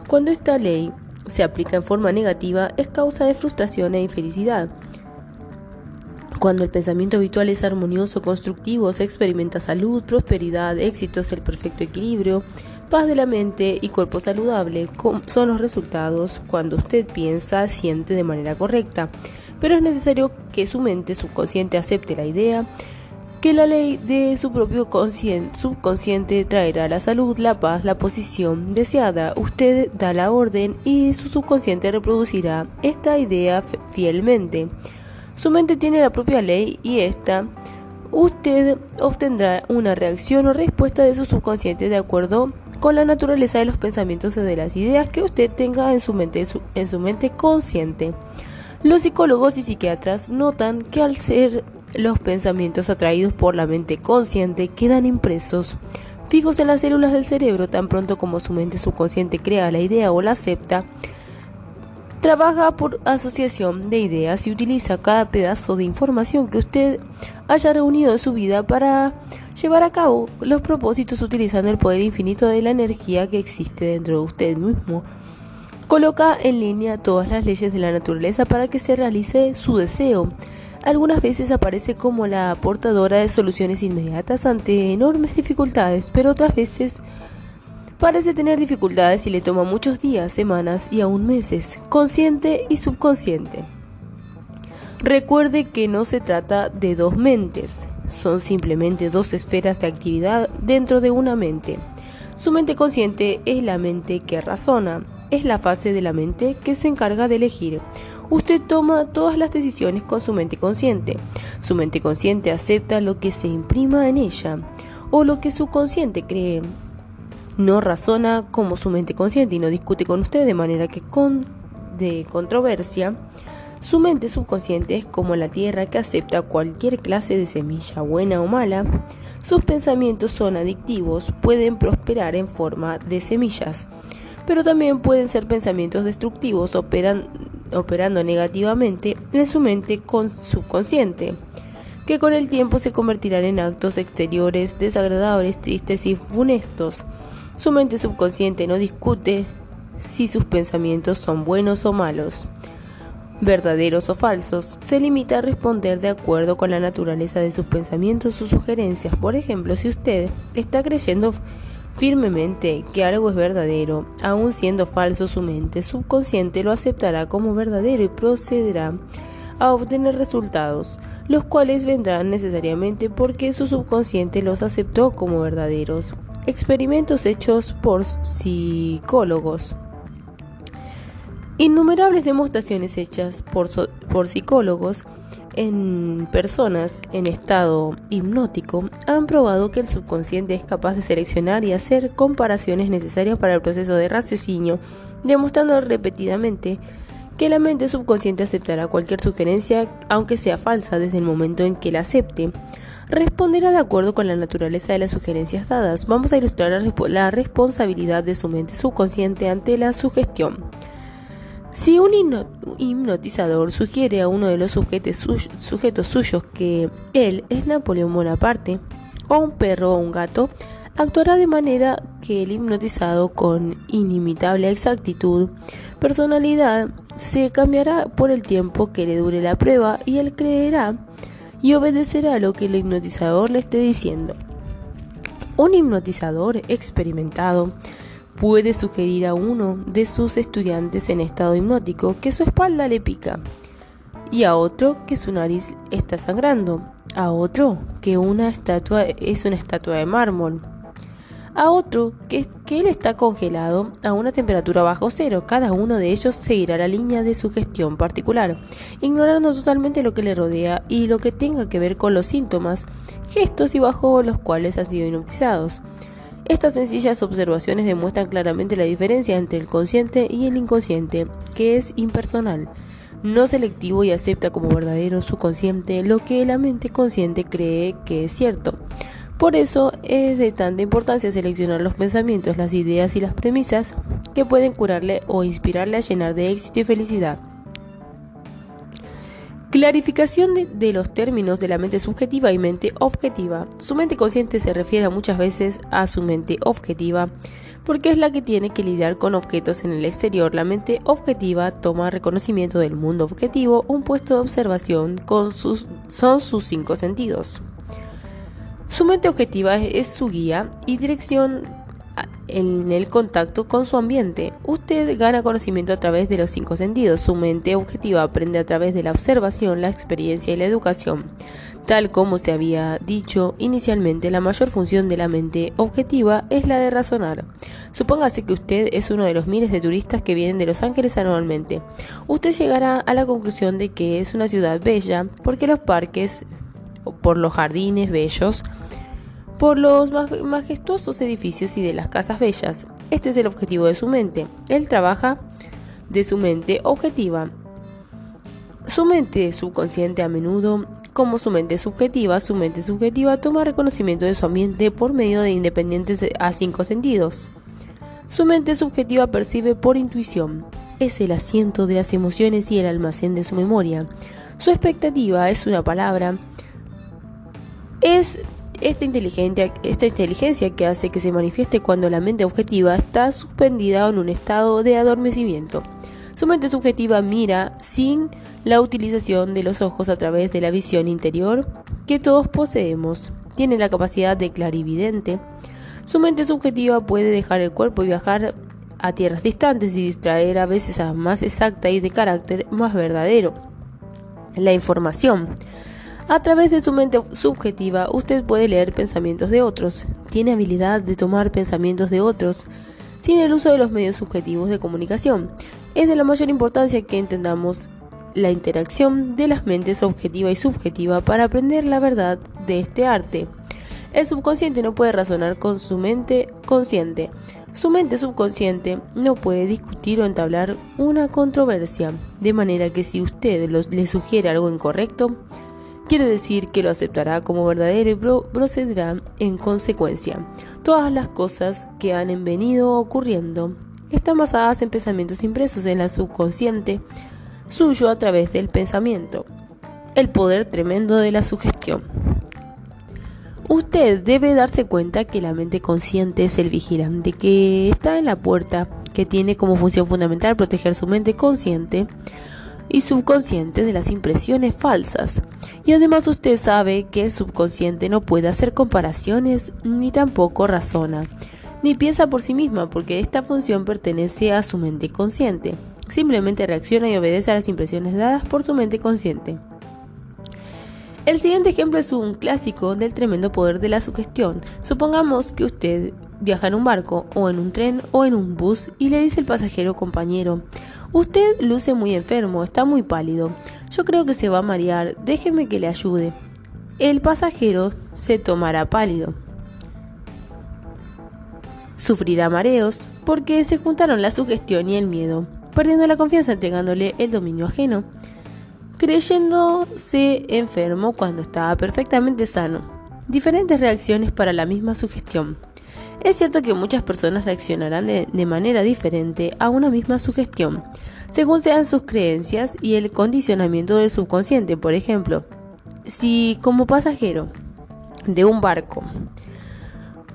Cuando esta ley se aplica en forma negativa es causa de frustración e infelicidad. Cuando el pensamiento habitual es armonioso, constructivo, se experimenta salud, prosperidad, éxitos, el perfecto equilibrio, paz de la mente y cuerpo saludable son los resultados cuando usted piensa, siente de manera correcta pero es necesario que su mente subconsciente acepte la idea que la ley de su propio subconsciente traerá la salud, la paz, la posición deseada. Usted da la orden y su subconsciente reproducirá esta idea fielmente. Su mente tiene la propia ley y esta usted obtendrá una reacción o respuesta de su subconsciente de acuerdo con la naturaleza de los pensamientos o de las ideas que usted tenga en su mente, en su mente consciente. Los psicólogos y psiquiatras notan que al ser los pensamientos atraídos por la mente consciente quedan impresos fijos en las células del cerebro tan pronto como su mente subconsciente crea la idea o la acepta, trabaja por asociación de ideas y utiliza cada pedazo de información que usted haya reunido en su vida para llevar a cabo los propósitos utilizando el poder infinito de la energía que existe dentro de usted mismo. Coloca en línea todas las leyes de la naturaleza para que se realice su deseo. Algunas veces aparece como la portadora de soluciones inmediatas ante enormes dificultades, pero otras veces parece tener dificultades y le toma muchos días, semanas y aún meses, consciente y subconsciente. Recuerde que no se trata de dos mentes, son simplemente dos esferas de actividad dentro de una mente. Su mente consciente es la mente que razona, es la fase de la mente que se encarga de elegir. Usted toma todas las decisiones con su mente consciente. Su mente consciente acepta lo que se imprima en ella o lo que su consciente cree. No razona como su mente consciente y no discute con usted de manera que con de controversia. Su mente subconsciente es como la tierra que acepta cualquier clase de semilla buena o mala. Sus pensamientos son adictivos, pueden prosperar en forma de semillas pero también pueden ser pensamientos destructivos operando negativamente en su mente subconsciente, que con el tiempo se convertirán en actos exteriores desagradables, tristes y funestos. Su mente subconsciente no discute si sus pensamientos son buenos o malos, verdaderos o falsos, se limita a responder de acuerdo con la naturaleza de sus pensamientos o sugerencias. Por ejemplo, si usted está creyendo firmemente que algo es verdadero, aun siendo falso su mente subconsciente lo aceptará como verdadero y procederá a obtener resultados, los cuales vendrán necesariamente porque su subconsciente los aceptó como verdaderos. experimentos hechos por psicólogos. Innumerables demostraciones hechas por, por psicólogos en personas en estado hipnótico han probado que el subconsciente es capaz de seleccionar y hacer comparaciones necesarias para el proceso de raciocinio, demostrando repetidamente que la mente subconsciente aceptará cualquier sugerencia, aunque sea falsa, desde el momento en que la acepte. Responderá de acuerdo con la naturaleza de las sugerencias dadas. Vamos a ilustrar la responsabilidad de su mente subconsciente ante la sugestión. Si un hipnotizador sugiere a uno de los sujetos, suyos que él es Napoleón Bonaparte, o un perro o un gato, actuará de manera que el hipnotizado con inimitable exactitud, personalidad, se cambiará por el tiempo que le dure la prueba y él creerá y obedecerá lo que el hipnotizador le esté diciendo. Un hipnotizador experimentado puede sugerir a uno de sus estudiantes en estado hipnótico que su espalda le pica y a otro que su nariz está sangrando, a otro que una estatua es una estatua de mármol, a otro que, que él está congelado a una temperatura bajo cero. Cada uno de ellos seguirá la línea de sugestión particular, ignorando totalmente lo que le rodea y lo que tenga que ver con los síntomas, gestos y bajo los cuales ha sido hipnotizados. Estas sencillas observaciones demuestran claramente la diferencia entre el consciente y el inconsciente, que es impersonal, no selectivo y acepta como verdadero su consciente lo que la mente consciente cree que es cierto. Por eso es de tanta importancia seleccionar los pensamientos, las ideas y las premisas que pueden curarle o inspirarle a llenar de éxito y felicidad. Clarificación de, los términos de la mente subjetiva y mente objetiva. Su mente consciente se refiere muchas veces a su mente objetiva porque es la que tiene que lidiar con objetos en el exterior. La mente objetiva toma reconocimiento del mundo objetivo, un puesto de observación con sus, son sus cinco sentidos. Su mente objetiva es su guía y dirección en el contacto con su ambiente. Usted gana conocimiento a través de los cinco sentidos. Su mente objetiva aprende a través de la observación, la experiencia y la educación. Tal como se había dicho inicialmente, la mayor función de la mente objetiva es la de razonar. Supóngase que usted es uno de los miles de turistas que vienen de Los Ángeles anualmente. Usted llegará a la conclusión de que es una ciudad bella porque los parques, por los jardines bellos, por los majestuosos edificios y de las casas bellas. Este es el objetivo de su mente. Él trabaja de su mente objetiva. Su mente subconsciente a menudo, como su mente subjetiva, su mente subjetiva toma reconocimiento de su ambiente por medio de independientes a cinco sentidos. Su mente subjetiva percibe por intuición. Es el asiento de las emociones y el almacén de su memoria. Su expectativa es una palabra. Es esta inteligencia, esta inteligencia que hace que se manifieste cuando la mente objetiva está suspendida en un estado de adormecimiento. Su mente subjetiva mira sin la utilización de los ojos a través de la visión interior que todos poseemos. Tiene la capacidad de clarividente. Su mente subjetiva puede dejar el cuerpo y viajar a tierras distantes y distraer a veces a más exacta y de carácter más verdadero. La información. A través de su mente subjetiva, usted puede leer pensamientos de otros. Tiene habilidad de tomar pensamientos de otros sin el uso de los medios subjetivos de comunicación. Es de la mayor importancia que entendamos la interacción de las mentes objetiva y subjetiva para aprender la verdad de este arte. El subconsciente no puede razonar con su mente consciente. Su mente subconsciente no puede discutir o entablar una controversia, de manera que si usted le sugiere algo incorrecto, quiere decir que lo aceptará como verdadero y procederá en consecuencia. Todas las cosas que han venido ocurriendo están basadas en pensamientos impresos en la subconsciente suyo a través del pensamiento. El poder tremendo de la sugestión. Usted debe darse cuenta que la mente consciente es el vigilante que está en la puerta, que tiene como función fundamental proteger su mente consciente y subconsciente de las impresiones falsas. Y además usted sabe que el subconsciente no puede hacer comparaciones ni tampoco razona, ni piensa por sí misma porque esta función pertenece a su mente consciente. Simplemente reacciona y obedece a las impresiones dadas por su mente consciente. El siguiente ejemplo es un clásico del tremendo poder de la sugestión. Supongamos que usted viaja en un barco, o en un tren, o en un bus, y le dice el pasajero compañero, Usted luce muy enfermo, está muy pálido. Yo creo que se va a marear, déjeme que le ayude. El pasajero se tomará pálido. Sufrirá mareos porque se juntaron la sugestión y el miedo, perdiendo la confianza entregándole el dominio ajeno, creyéndose enfermo cuando estaba perfectamente sano. Diferentes reacciones para la misma sugestión. Es cierto que muchas personas reaccionarán de, manera diferente a una misma sugestión, según sean sus creencias y el condicionamiento del subconsciente. Por ejemplo, si como pasajero de un barco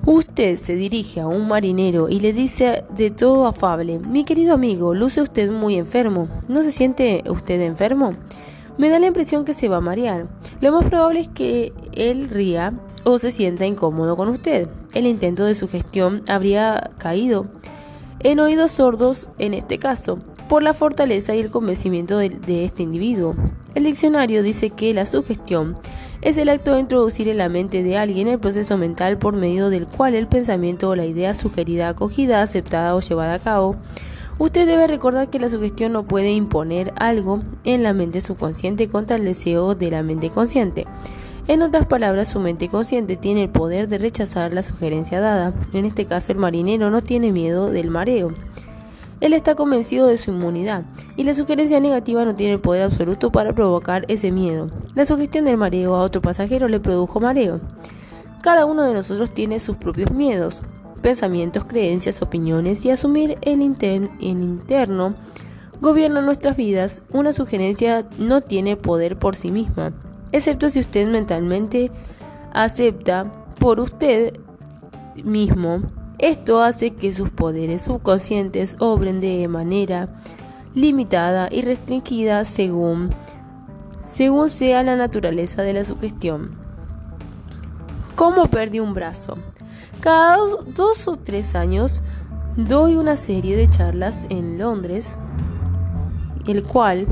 usted se dirige a un marinero y le dice de todo afable, mi querido amigo, luce usted muy enfermo, ¿no se siente usted enfermo? Me da la impresión que se va a marear. Lo más probable es que él ría o se sienta incómodo con usted. El intento de sugestión habría caído en oídos sordos en este caso, por la fortaleza y el convencimiento de, de, este individuo. El diccionario dice que la sugestión es el acto de introducir en la mente de alguien el proceso mental por medio del cual el pensamiento o la idea sugerida, acogida, aceptada o llevada a cabo Usted debe recordar que la sugestión no puede imponer algo en la mente subconsciente contra el deseo de la mente consciente. En otras palabras, su mente consciente tiene el poder de rechazar la sugerencia dada. En este caso, el marinero no tiene miedo del mareo. Él está convencido de su inmunidad y la sugerencia negativa no tiene el poder absoluto para provocar ese miedo. La sugestión del mareo a otro pasajero le produjo mareo. Cada uno de nosotros tiene sus propios miedos pensamientos, creencias, opiniones y asumir el, interno gobierna nuestras vidas, una sugerencia no tiene poder por sí misma, excepto si usted mentalmente acepta por usted mismo. Esto hace que sus poderes subconscientes obren de manera limitada y restringida según, según sea la naturaleza de la sugestión. ¿Cómo perdí un brazo? Cada dos, o tres años doy una serie de charlas en Londres, el cual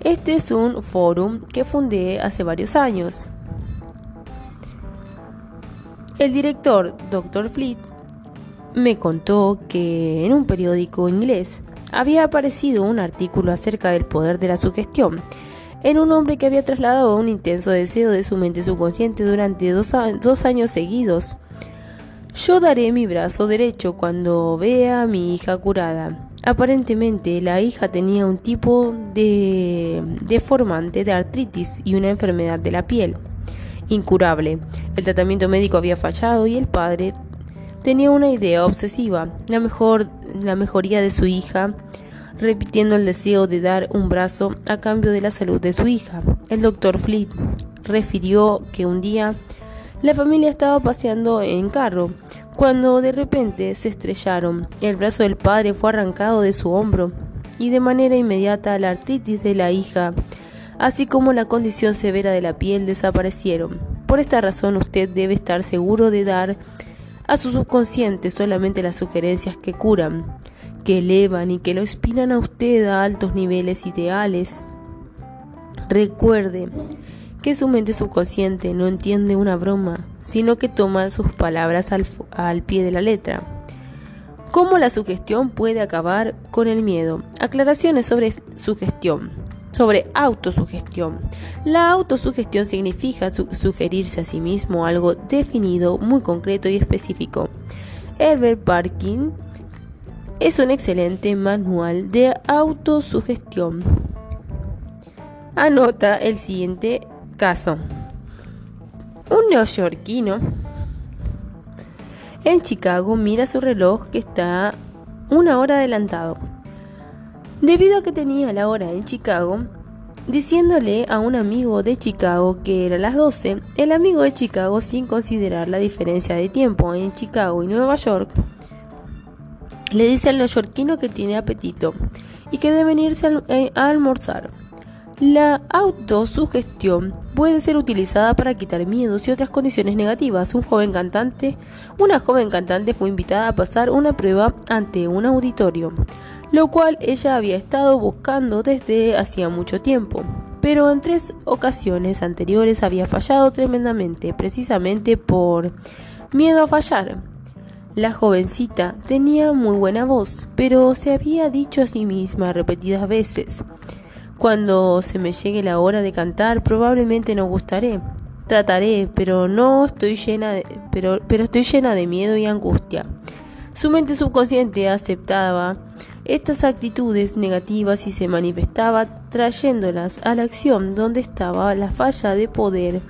este es un foro que fundé hace varios años. El director, Dr. Fleet, me contó que en un periódico inglés había aparecido un artículo acerca del poder de la sugestión en un hombre que había trasladado un intenso deseo de su mente subconsciente durante dos, dos años seguidos. Yo daré mi brazo derecho cuando vea a mi hija curada. Aparentemente la hija tenía un tipo de deformante de artritis y una enfermedad de la piel incurable. El tratamiento médico había fallado y el padre tenía una idea obsesiva, la la mejoría de su hija, repitiendo el deseo de dar un brazo a cambio de la salud de su hija. El doctor Fleet refirió que un día la familia estaba paseando en carro cuando de repente se estrellaron. El brazo del padre fue arrancado de su hombro y de manera inmediata la artritis de la hija, así como la condición severa de la piel desaparecieron. Por esta razón usted debe estar seguro de dar a su subconsciente solamente las sugerencias que curan, que elevan y que lo inspiran a usted a altos niveles ideales. Recuerde que su mente subconsciente no entiende una broma, sino que toma sus palabras al, pie de la letra. ¿Cómo la sugestión puede acabar con el miedo? Aclaraciones sobre sugestión. Sobre autosugestión. La autosugestión significa sugerirse a sí mismo algo definido, muy concreto y específico. Herbert Parkin es un excelente manual de autosugestión. Anota el siguiente caso. Un neoyorquino en Chicago mira su reloj que está una hora adelantado. Debido a que tenía la hora en Chicago, diciéndole a un amigo de Chicago que era las 12, el amigo de Chicago, sin considerar la diferencia de tiempo en Chicago y Nueva York, le dice al neoyorquino que tiene apetito y que deben irse a eh, almorzar. La autosugestión puede ser utilizada para quitar miedos y otras condiciones negativas. Joven cantante, una joven cantante fue invitada a pasar una prueba ante un auditorio, lo cual ella había estado buscando desde hacía mucho tiempo, pero en tres ocasiones anteriores había fallado tremendamente, precisamente por miedo a fallar. La jovencita tenía muy buena voz, pero se había dicho a sí misma repetidas veces, cuando se me llegue la hora de cantar probablemente no gustaré. Trataré, pero no estoy llena de, pero, pero estoy llena de miedo y angustia. Su mente subconsciente aceptaba estas actitudes negativas y se manifestaba trayéndolas a la acción donde estaba la falla de poder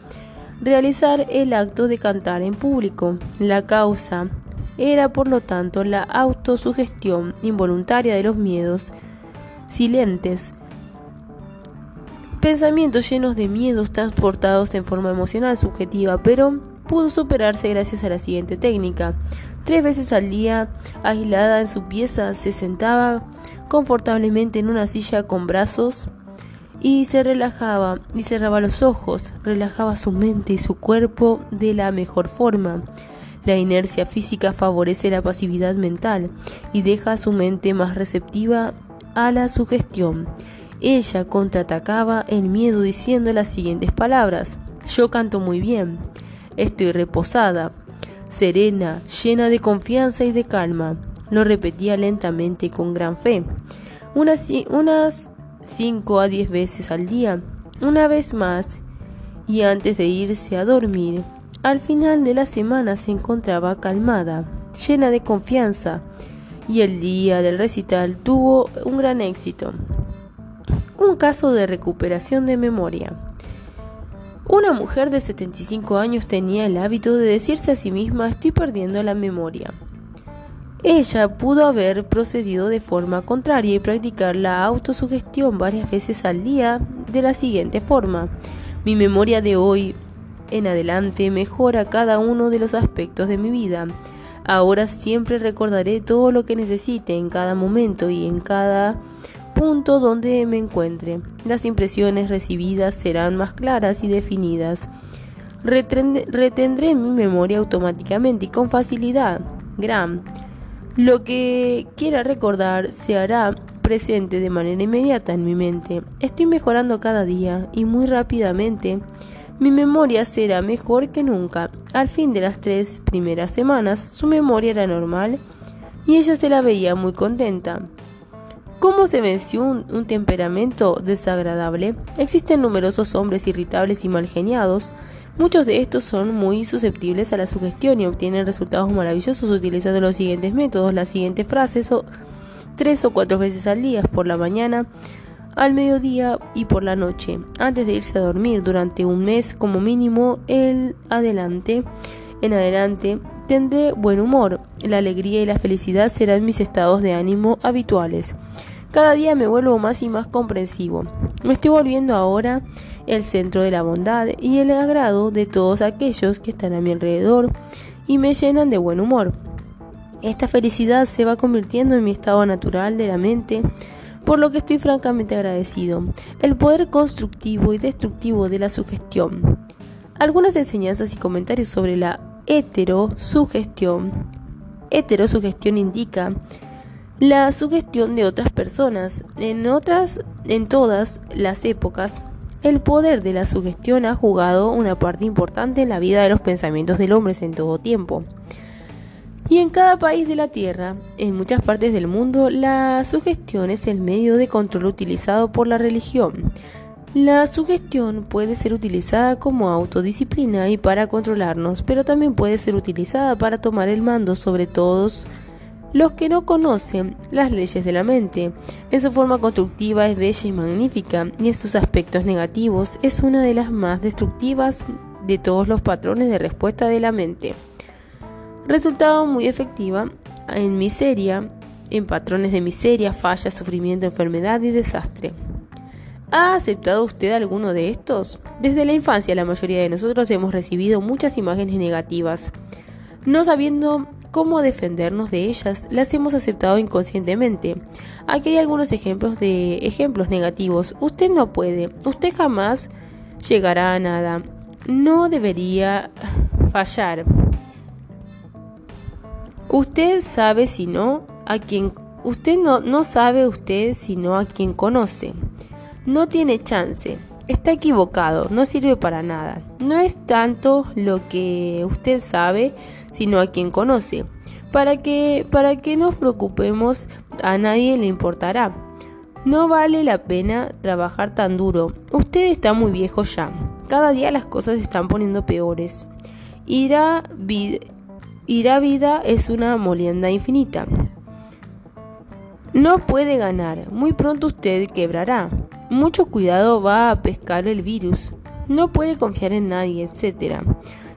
realizar el acto de cantar en público. La causa era por lo tanto la autosugestión involuntaria de los miedos silentes pensamientos llenos de miedos transportados en forma emocional subjetiva, pero pudo superarse gracias a la siguiente técnica. Tres veces al día, aislada en su pieza, se sentaba confortablemente en una silla con brazos y se relajaba y cerraba los ojos, relajaba su mente y su cuerpo de la mejor forma. La inercia física favorece la pasividad mental y deja a su mente más receptiva a la sugestión. Ella contraatacaba el miedo diciendo las siguientes palabras. Yo canto muy bien. Estoy reposada, serena, llena de confianza y de calma. Lo repetía lentamente y con gran fe. Unas, unas cinco a diez veces al día. Una vez más. Y antes de irse a dormir, al final de la semana se encontraba calmada, llena de confianza. Y el día del recital tuvo un gran éxito un caso de recuperación de memoria. Una mujer de 75 años tenía el hábito de decirse a sí misma estoy perdiendo la memoria. Ella pudo haber procedido de forma contraria y practicar la autosugestión varias veces al día de la siguiente forma. Mi memoria de hoy en adelante mejora cada uno de los aspectos de mi vida. Ahora siempre recordaré todo lo que necesite en cada momento y en cada punto donde me encuentre. Las impresiones recibidas serán más claras y definidas. retendré mi memoria automáticamente y con facilidad. Gran. Lo que quiera recordar se hará presente de manera inmediata en mi mente. Estoy mejorando cada día y muy rápidamente. Mi memoria será mejor que nunca. Al fin de las tres primeras semanas, su memoria era normal y ella se la veía muy contenta. ¿Cómo se venció un, temperamento desagradable? Existen numerosos hombres irritables y mal geniados. Muchos de estos son muy susceptibles a la sugestión y obtienen resultados maravillosos utilizando los siguientes métodos, las siguientes frases o tres o cuatro veces al día, por la mañana, al mediodía y por la noche, antes de irse a dormir durante un mes como mínimo. El adelante, en adelante, tendré buen humor. La alegría y la felicidad serán mis estados de ánimo habituales. Cada día me vuelvo más y más comprensivo. Me estoy volviendo ahora el centro de la bondad y el agrado de todos aquellos que están a mi alrededor y me llenan de buen humor. Esta felicidad se va convirtiendo en mi estado natural de la mente, por lo que estoy francamente agradecido. El poder constructivo y destructivo de la sugestión. Algunas enseñanzas y comentarios sobre la heterosugestión. Heterosugestión indica la sugestión de otras personas. En otras, en todas las épocas, el poder de la sugestión ha jugado una parte importante en la vida de los pensamientos del hombre en todo tiempo. Y en cada país de la Tierra, en muchas partes del mundo, la sugestión es el medio de control utilizado por la religión. La sugestión puede ser utilizada como autodisciplina y para controlarnos, pero también puede ser utilizada para tomar el mando sobre todos los que no conocen las leyes de la mente. En su forma constructiva es bella y magnífica, y en sus aspectos negativos es una de las más destructivas de todos los patrones de respuesta de la mente. Resultado muy efectiva en miseria, en patrones de miseria, falla, sufrimiento, enfermedad y desastre. ¿Ha aceptado usted alguno de estos? Desde la infancia la mayoría de nosotros hemos recibido muchas imágenes negativas, no sabiendo cómo defendernos de ellas las hemos aceptado inconscientemente. Aquí hay algunos ejemplos de ejemplos negativos. Usted no puede, usted jamás llegará a nada. No debería fallar. Usted sabe si no a quien usted no, no sabe usted sino a quien conoce. No tiene chance. Está equivocado, no sirve para nada. No es tanto lo que usted sabe, sino a quien conoce. para que, para que nos preocupemos, a nadie le importará. No vale la pena trabajar tan duro. Usted está muy viejo ya. Cada día las cosas se están poniendo peores. Irá, irá vida es una molienda infinita. No puede ganar. Muy pronto usted quebrará. Mucho cuidado va a pescar el virus. No puede confiar en nadie, etc.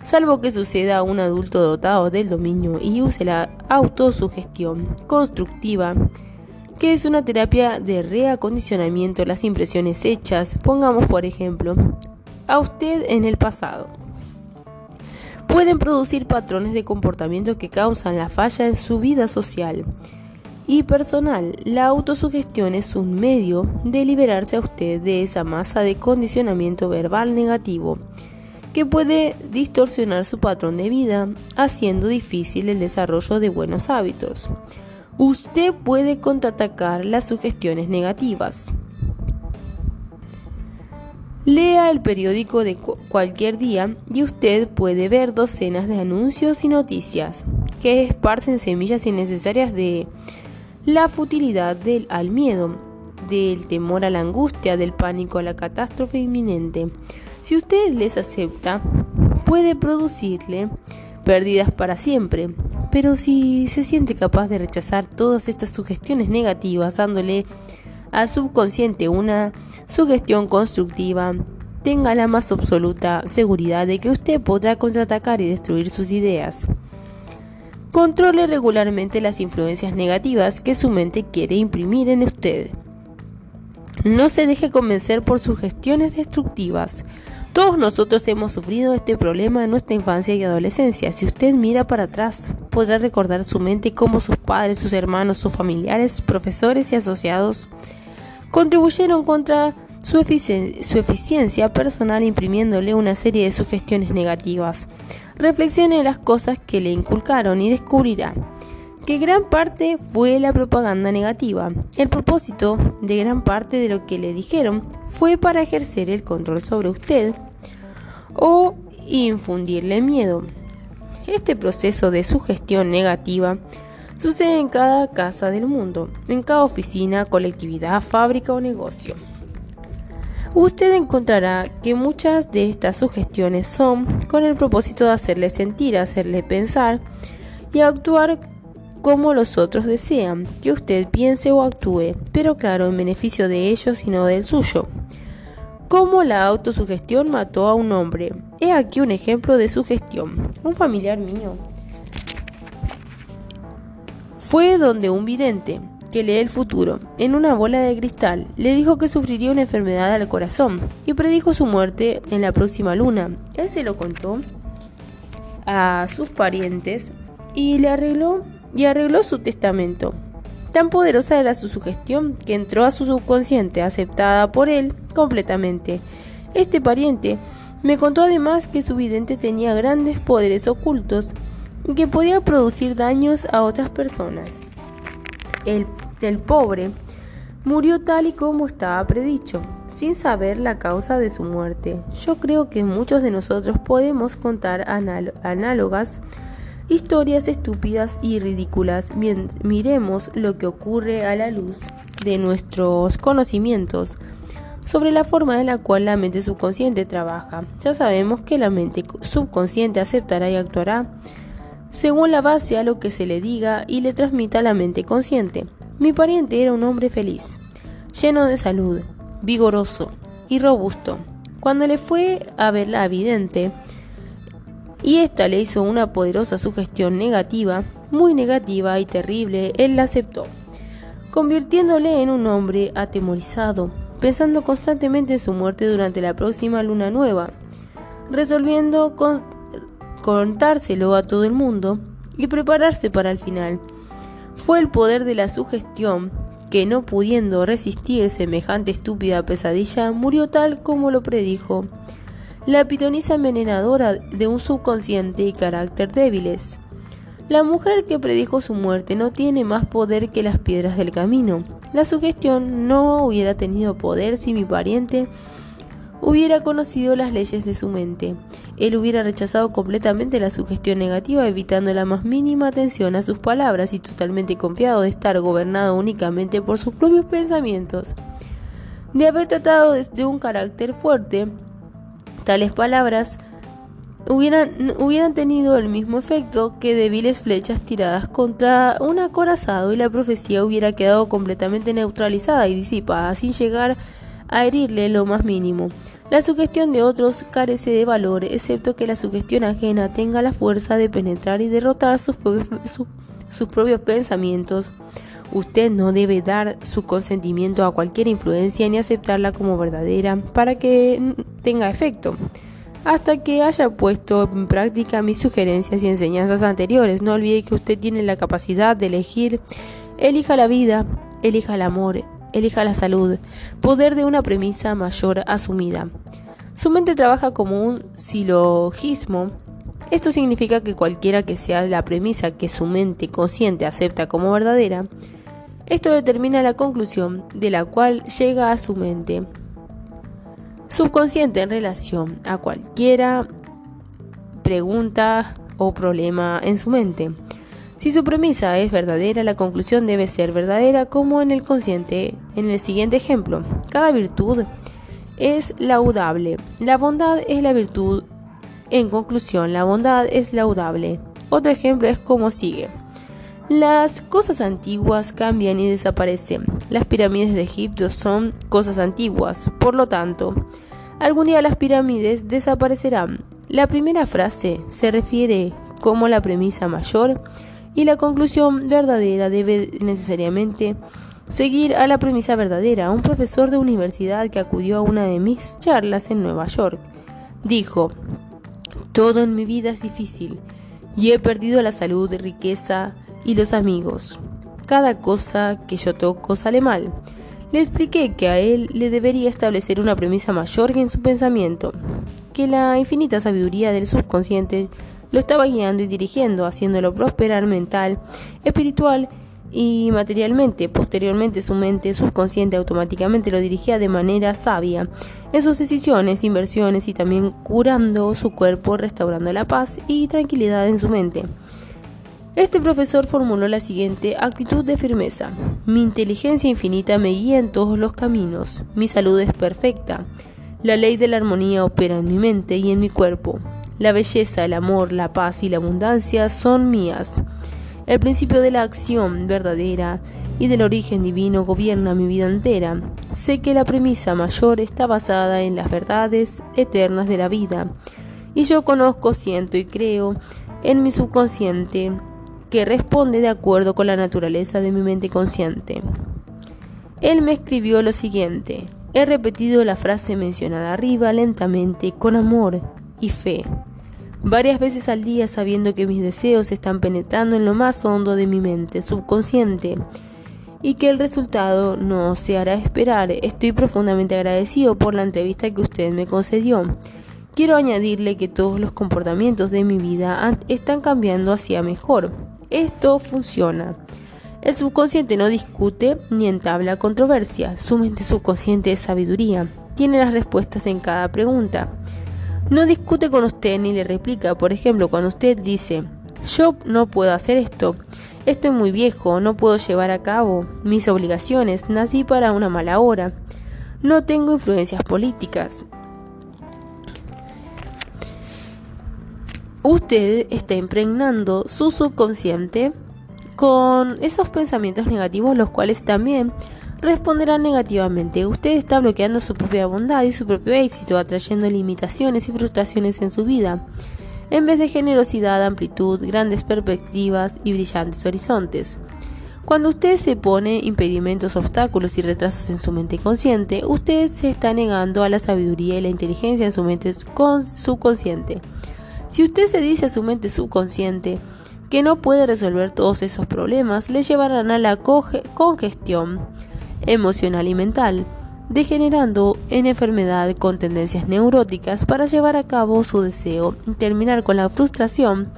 Salvo que suceda a un adulto dotado del dominio y use la autosugestión constructiva que es una terapia de reacondicionamiento las impresiones hechas, pongamos por ejemplo, a usted en el pasado. Pueden producir patrones de comportamiento que causan la falla en su vida social y personal. La autosugestión es un medio de liberarse a usted de esa masa de condicionamiento verbal negativo que puede distorsionar su patrón de vida, haciendo difícil el desarrollo de buenos hábitos. Usted puede contraatacar las sugestiones negativas. Lea el periódico de cualquier día y usted puede ver docenas de anuncios y noticias que esparcen semillas innecesarias de la futilidad del al miedo, del temor a la angustia, del pánico a la catástrofe inminente. Si usted les acepta, puede producirle pérdidas para siempre, pero si se siente capaz de rechazar todas estas sugestiones negativas, dándole al subconsciente una sugestión constructiva, tenga la más absoluta seguridad de que usted podrá contraatacar y destruir sus ideas. Controle regularmente las influencias negativas que su mente quiere imprimir en usted. No se deje convencer por sugestiones destructivas. Todos nosotros hemos sufrido este problema en nuestra infancia y adolescencia. Si usted mira para atrás, podrá recordar su mente cómo sus padres, sus hermanos, sus familiares, sus profesores y asociados contribuyeron contra su, su eficiencia personal imprimiéndole una serie de sugestiones negativas. Reflexione las cosas que le inculcaron y descubrirá que gran parte fue la propaganda negativa. El propósito de gran parte de lo que le dijeron fue para ejercer el control sobre usted o infundirle miedo. Este proceso de sugestión negativa sucede en cada casa del mundo, en cada oficina, colectividad, fábrica o negocio. Usted encontrará que muchas de estas sugestiones son con el propósito de hacerle sentir, hacerle pensar y actuar como los otros desean que usted piense o actúe, pero claro, en beneficio de ellos y no del suyo. Como la autosugestión mató a un hombre. He aquí un ejemplo de sugestión. Un familiar mío fue donde un vidente, que lee el futuro, en una bola de cristal, le dijo que sufriría una enfermedad al corazón y predijo su muerte en la próxima luna. Él se lo contó a sus parientes y le arregló y arregló su testamento. Tan poderosa era su sugestión que entró a su subconsciente, aceptada por él completamente. Este pariente me contó además que su vidente tenía grandes poderes ocultos y que podía producir daños a otras personas. El, el pobre murió tal y como estaba predicho, sin saber la causa de su muerte. Yo creo que muchos de nosotros podemos contar análogas historias estúpidas y ridículas. miremos lo que ocurre a la luz de nuestros conocimientos sobre la forma en la cual la mente subconsciente trabaja. Ya sabemos que la mente subconsciente aceptará y actuará según la base a lo que se le diga y le transmita a la mente consciente. Mi pariente era un hombre feliz, lleno de salud, vigoroso y robusto. Cuando le fue a ver la vidente, y esta le hizo una poderosa sugestión negativa, muy negativa y terrible, él la aceptó, convirtiéndole en un hombre atemorizado, pensando constantemente en su muerte durante la próxima luna nueva, resolviendo contárselo a todo el mundo y prepararse para el final. Fue el poder de la sugestión que no pudiendo resistir semejante estúpida pesadilla, murió tal como lo predijo la pitonisa envenenadora de un subconsciente y carácter débiles. La mujer que predijo su muerte no tiene más poder que las piedras del camino. La sugestión no hubiera tenido poder si mi pariente hubiera conocido las leyes de su mente. Él hubiera rechazado completamente la sugestión negativa, evitando la más mínima atención a sus palabras y totalmente confiado de estar gobernado únicamente por sus propios pensamientos. De haber tratado de un carácter fuerte, tales palabras hubieran, hubieran tenido el mismo efecto que débiles flechas tiradas contra un acorazado y la profecía hubiera quedado completamente neutralizada y disipada sin llegar a herirle lo más mínimo. La sugestión de otros carece de valor, excepto que la sugestión ajena tenga la fuerza de penetrar y derrotar sus sus propios pensamientos. Usted no debe dar su consentimiento a cualquier influencia ni aceptarla como verdadera para que tenga efecto hasta que haya puesto en práctica mis sugerencias y enseñanzas anteriores. No olvide que usted tiene la capacidad de elegir. Elija la vida, elija el amor, elija la salud, poder de una premisa mayor asumida. Su mente trabaja como un silogismo. Esto significa que cualquiera que sea la premisa que su mente consciente acepta como verdadera, esto determina la conclusión de la cual llega a su mente subconsciente en relación a cualquiera pregunta o problema en su mente. Si su premisa es verdadera, la conclusión debe ser verdadera como en el consciente. En el siguiente ejemplo, cada virtud es laudable. La bondad es la virtud. En conclusión, la bondad es laudable. Otro ejemplo es como sigue. Las cosas antiguas cambian y desaparecen. Las pirámides de Egipto son cosas antiguas, por lo tanto, algún día las pirámides desaparecerán. La primera frase se refiere como la premisa mayor y la conclusión verdadera debe necesariamente seguir a la premisa verdadera. Un profesor de universidad que acudió a una de mis charlas en Nueva York dijo, todo en mi vida es difícil y he perdido la salud, riqueza, y los amigos. Cada cosa que yo toco sale mal. Le expliqué que a él le debería establecer una premisa mayor en su pensamiento, que la infinita sabiduría del subconsciente lo estaba guiando y dirigiendo, haciéndolo prosperar mental, espiritual y materialmente. Posteriormente su mente subconsciente automáticamente lo dirigía de manera sabia en sus decisiones, inversiones y también curando su cuerpo, restaurando la paz y tranquilidad en su mente. Este profesor formuló la siguiente actitud de firmeza. Mi inteligencia infinita me guía en todos los caminos. Mi salud es perfecta. La ley de la armonía opera en mi mente y en mi cuerpo. La belleza, el amor, la paz y la abundancia son mías. El principio de la acción verdadera y del origen divino gobierna mi vida entera. Sé que la premisa mayor está basada en las verdades eternas de la vida. Y yo conozco, siento y creo en mi subconsciente que responde de acuerdo con la naturaleza de mi mente consciente. Él me escribió lo siguiente. He repetido la frase mencionada arriba lentamente, con amor y fe, varias veces al día sabiendo que mis deseos están penetrando en lo más hondo de mi mente subconsciente y que el resultado no se hará esperar. Estoy profundamente agradecido por la entrevista que usted me concedió. Quiero añadirle que todos los comportamientos de mi vida están cambiando hacia mejor. Esto funciona. El subconsciente no discute ni entabla controversia. Su mente subconsciente es sabiduría. Tiene las respuestas en cada pregunta. No discute con usted ni le replica. Por ejemplo, cuando usted dice, yo no puedo hacer esto, estoy muy viejo, no puedo llevar a cabo mis obligaciones, nací para una mala hora, no tengo influencias políticas, usted está impregnando su subconsciente con esos pensamientos negativos, los cuales también responderán negativamente. Usted está bloqueando su propia bondad y su propio éxito, atrayendo limitaciones y frustraciones en su vida, en vez de generosidad, amplitud, grandes perspectivas y brillantes horizontes. Cuando usted se pone impedimentos, obstáculos y retrasos en su mente consciente, usted se está negando a la sabiduría y la inteligencia en su mente subconsciente. Si usted se dice a su mente subconsciente que no puede resolver todos esos problemas, le llevarán a la congestión emocional y mental, degenerando en enfermedad con tendencias neuróticas para llevar a cabo su deseo y terminar con la frustración,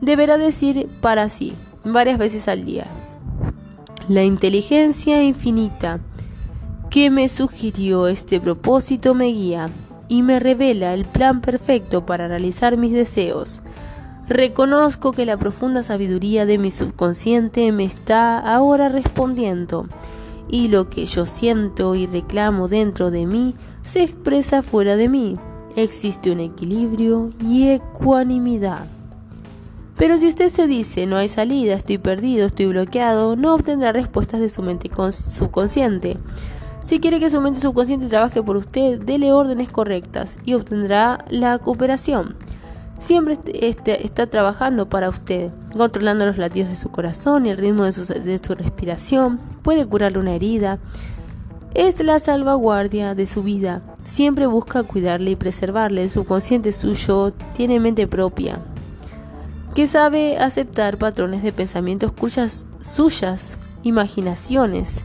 deberá decir para sí varias veces al día. La inteligencia infinita que me sugirió este propósito me guía y me revela el plan perfecto para realizar mis deseos. Reconozco que la profunda sabiduría de mi subconsciente me está ahora respondiendo y lo que yo siento y reclamo dentro de mí se expresa fuera de mí. Existe un equilibrio y ecuanimidad. Pero si usted se dice no hay salida, estoy perdido, estoy bloqueado, no obtendrá respuestas de su mente subconsciente. Si quiere que su mente subconsciente trabaje por usted, dele órdenes correctas y obtendrá la cooperación. Siempre este, está trabajando para usted, controlando los latidos de su corazón y el ritmo de su, respiración, puede curarle una herida. Es la salvaguardia de su vida. Siempre busca cuidarle y preservarle. El subconsciente suyo tiene mente propia, que sabe aceptar patrones de pensamientos cuyas suyas imaginaciones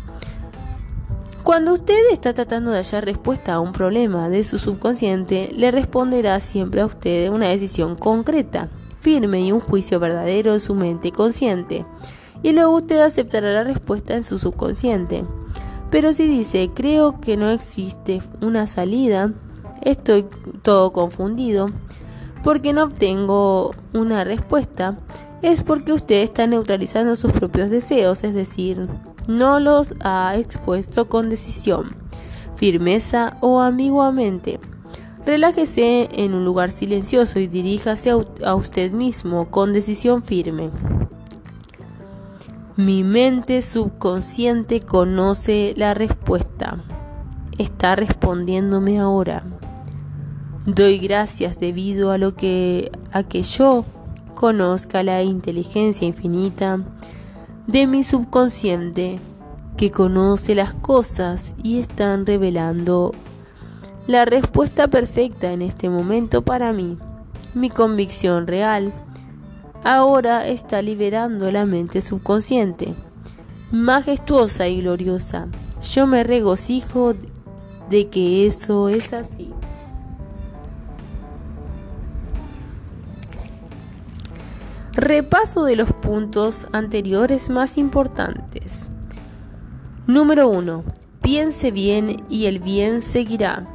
cuando usted está tratando de hallar respuesta a un problema de su subconsciente, le responderá siempre a usted una decisión concreta, firme y un juicio verdadero en su mente consciente. Y luego usted aceptará la respuesta en su subconsciente. Pero si dice, creo que no existe una salida, estoy todo confundido, porque no obtengo una respuesta, es porque usted está neutralizando sus propios deseos, es decir, no los ha expuesto con decisión, firmeza o ambiguamente. Relájese en un lugar silencioso y diríjase a usted mismo con decisión firme. Mi mente subconsciente conoce la respuesta. Está respondiéndome ahora. Doy gracias debido a lo que a que yo conozca la inteligencia infinita de mi subconsciente que conoce las cosas y están revelando la respuesta perfecta en este momento para mí. Mi convicción real ahora está liberando la mente subconsciente, majestuosa y gloriosa. Yo me regocijo de que eso es así. Repaso de los puntos anteriores más importantes. Número 1. Piense bien y el bien seguirá.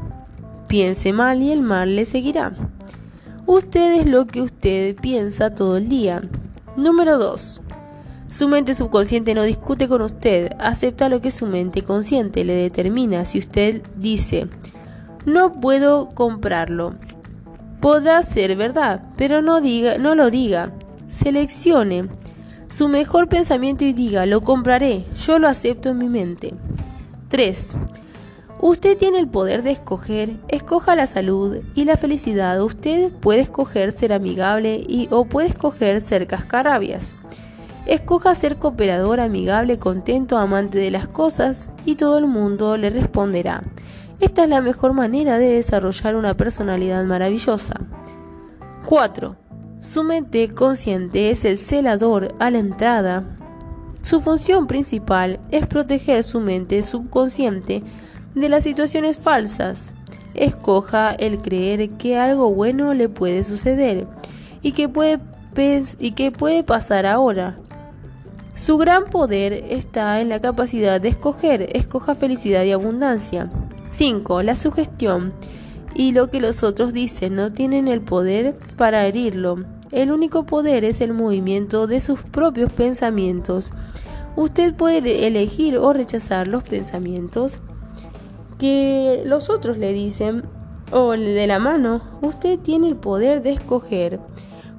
Piense mal y el mal le seguirá. Usted es lo que usted piensa todo el día. Número 2. Su mente subconsciente no discute con usted, acepta lo que su mente consciente le determina. Si usted dice, no puedo comprarlo, podrá ser verdad, pero no, diga, no lo diga. Seleccione su mejor pensamiento y diga, lo compraré, yo lo acepto en mi mente. 3. Usted tiene el poder de escoger, escoja la salud y la felicidad. Usted puede escoger ser amigable y o puede escoger ser cascarabias. Escoja ser cooperador, amigable, contento, amante de las cosas y todo el mundo le responderá. Esta es la mejor manera de desarrollar una personalidad maravillosa. 4. Su mente consciente es el celador a la entrada. Su función principal es proteger su mente subconsciente de las situaciones falsas. Escoja el creer que algo bueno le puede suceder y que puede, y que puede pasar ahora. Su gran poder está en la capacidad de escoger. Escoja felicidad y abundancia. 5. La sugestión y lo que los otros dicen no tienen el poder para herirlo. El único poder es el movimiento de sus propios pensamientos. Usted puede elegir o rechazar los pensamientos que los otros le dicen o de la mano. Usted tiene el poder de escoger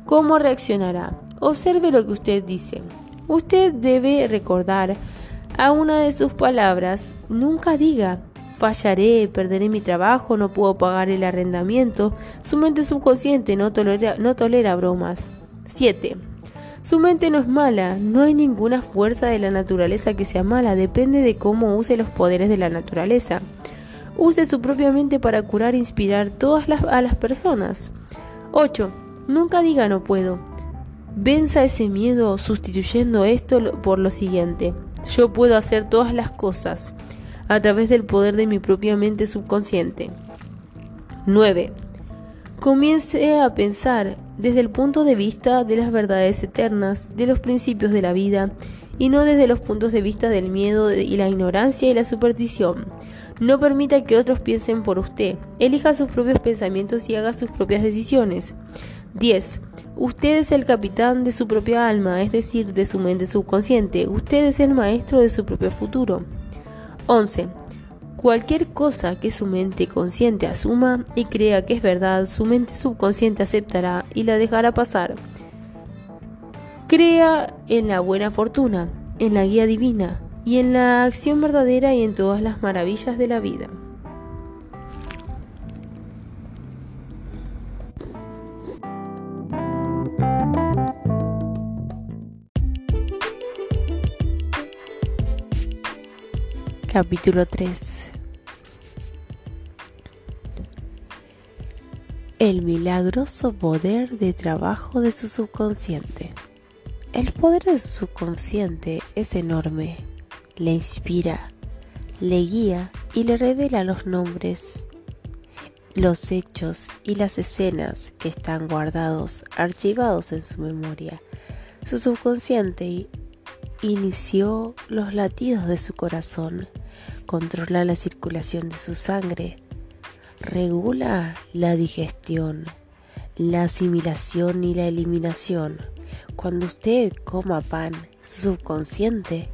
cómo reaccionará. Observe lo que usted dice. Usted debe recordar a una de sus palabras. Nunca diga fallaré, perderé mi trabajo, no puedo pagar el arrendamiento. Su mente subconsciente no tolera, no tolera bromas. 7. Su mente no es mala, no hay ninguna fuerza de la naturaleza que sea mala, depende de cómo use los poderes de la naturaleza. Use su propia mente para curar e inspirar todas las, a las personas. 8. Nunca diga no puedo. Venza ese miedo sustituyendo esto por lo siguiente. Yo puedo hacer todas las cosas a través del poder de mi propia mente subconsciente. 9. Comience a pensar desde el punto de vista de las verdades eternas, de los principios de la vida, y no desde los puntos de vista del miedo y la ignorancia y la superstición. No permita que otros piensen por usted. Elija sus propios pensamientos y haga sus propias decisiones. 10. Usted es el capitán de su propia alma, es decir, de su mente subconsciente. Usted es el maestro de su propio futuro. 11. Cualquier cosa que su mente consciente asuma y crea que es verdad, su mente subconsciente aceptará y la dejará pasar. Crea en la buena fortuna, en la guía divina y en la acción verdadera y en todas las maravillas de la vida. Capítulo 3 El milagroso poder de trabajo de su subconsciente. El poder de su subconsciente es enorme. Le inspira, le guía y le revela los nombres, los hechos y las escenas que están guardados, archivados en su memoria. Su subconsciente inició los latidos de su corazón controla la circulación de su sangre, regula la digestión, la asimilación y la eliminación. Cuando usted coma pan, subconsciente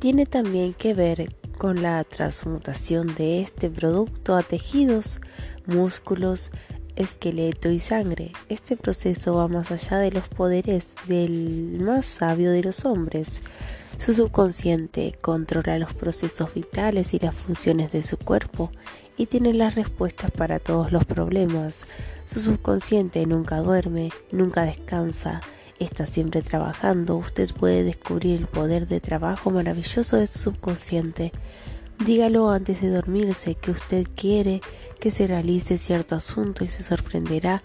tiene también que ver con la transmutación de este producto a tejidos, músculos, esqueleto y sangre. Este proceso va más allá de los poderes del más sabio de los hombres. Su subconsciente controla los procesos vitales y las funciones de su cuerpo y tiene las respuestas para todos los problemas. Su subconsciente nunca duerme, nunca descansa, está siempre trabajando. Usted puede descubrir el poder de trabajo maravilloso de su subconsciente. Dígalo antes de dormirse que usted quiere que se realice cierto asunto y se sorprenderá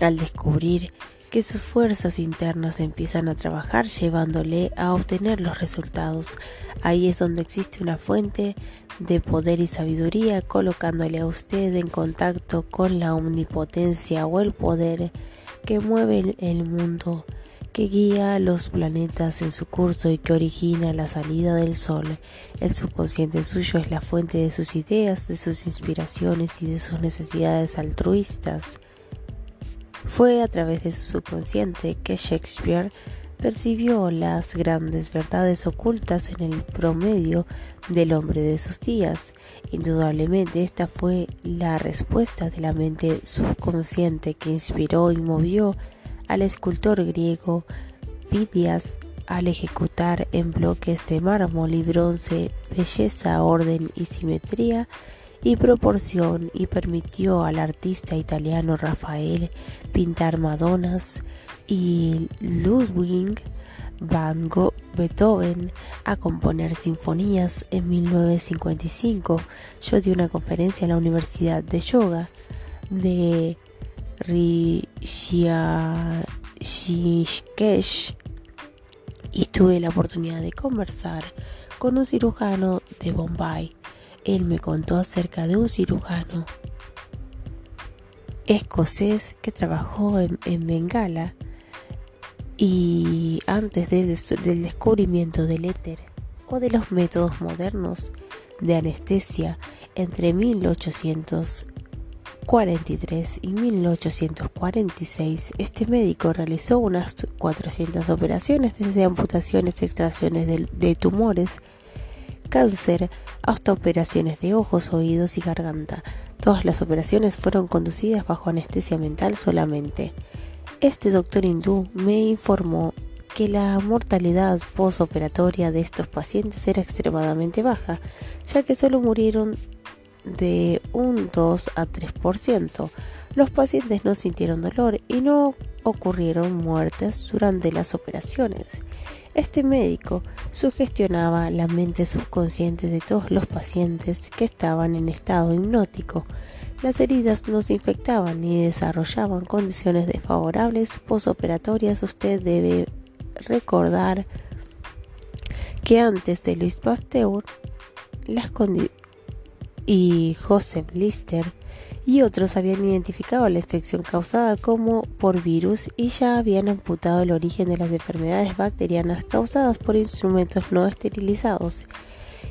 al descubrir que sus fuerzas internas empiezan a trabajar llevándole a obtener los resultados. Ahí es donde existe una fuente de poder y sabiduría colocándole a usted en contacto con la omnipotencia o el poder que mueve el mundo, que guía los planetas en su curso y que origina la salida del sol. El subconsciente suyo es la fuente de sus ideas, de sus inspiraciones y de sus necesidades altruistas. Fue a través de su subconsciente que Shakespeare percibió las grandes verdades ocultas en el promedio del hombre de sus días. Indudablemente esta fue la respuesta de la mente subconsciente que inspiró y movió al escultor griego Fidias al ejecutar en bloques de mármol y bronce belleza, orden y simetría y proporción y permitió al artista italiano Rafael pintar Madonas y Ludwig van Gogh Beethoven a componer sinfonías en 1955. Yo di una conferencia en la Universidad de Yoga de Rishikesh y tuve la oportunidad de conversar con un cirujano de Bombay él me contó acerca de un cirujano escocés que trabajó en, Bengala y antes del, descubrimiento del éter o de los métodos modernos de anestesia entre 1843 y 1846, este médico realizó unas 400 operaciones desde amputaciones, extracciones de tumores, cáncer hasta operaciones de ojos, oídos y garganta. Todas las operaciones fueron conducidas bajo anestesia mental solamente. Este doctor hindú me informó que la mortalidad postoperatoria de estos pacientes era extremadamente baja, ya que solo murieron de un 2 a 3%. Los pacientes no sintieron dolor y no ocurrieron muertes durante las operaciones. Este médico sugestionaba la mente subconsciente de todos los pacientes que estaban en estado hipnótico. Las heridas no se infectaban ni desarrollaban condiciones desfavorables posoperatorias. Usted debe recordar que antes de Luis Pasteur y Joseph Lister y otros habían identificado la infección causada como por virus y ya habían amputado el origen de las enfermedades bacterianas causadas por instrumentos no esterilizados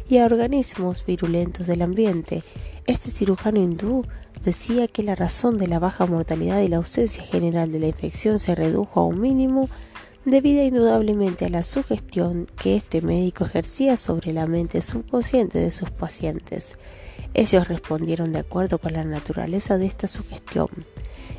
y a organismos virulentos del ambiente. Este cirujano hindú decía que la razón de la baja mortalidad y la ausencia general de la infección se redujo a un mínimo debido indudablemente a la sugestión que este médico ejercía sobre la mente subconsciente de sus pacientes. Ellos respondieron de acuerdo con la naturaleza de esta sugestión.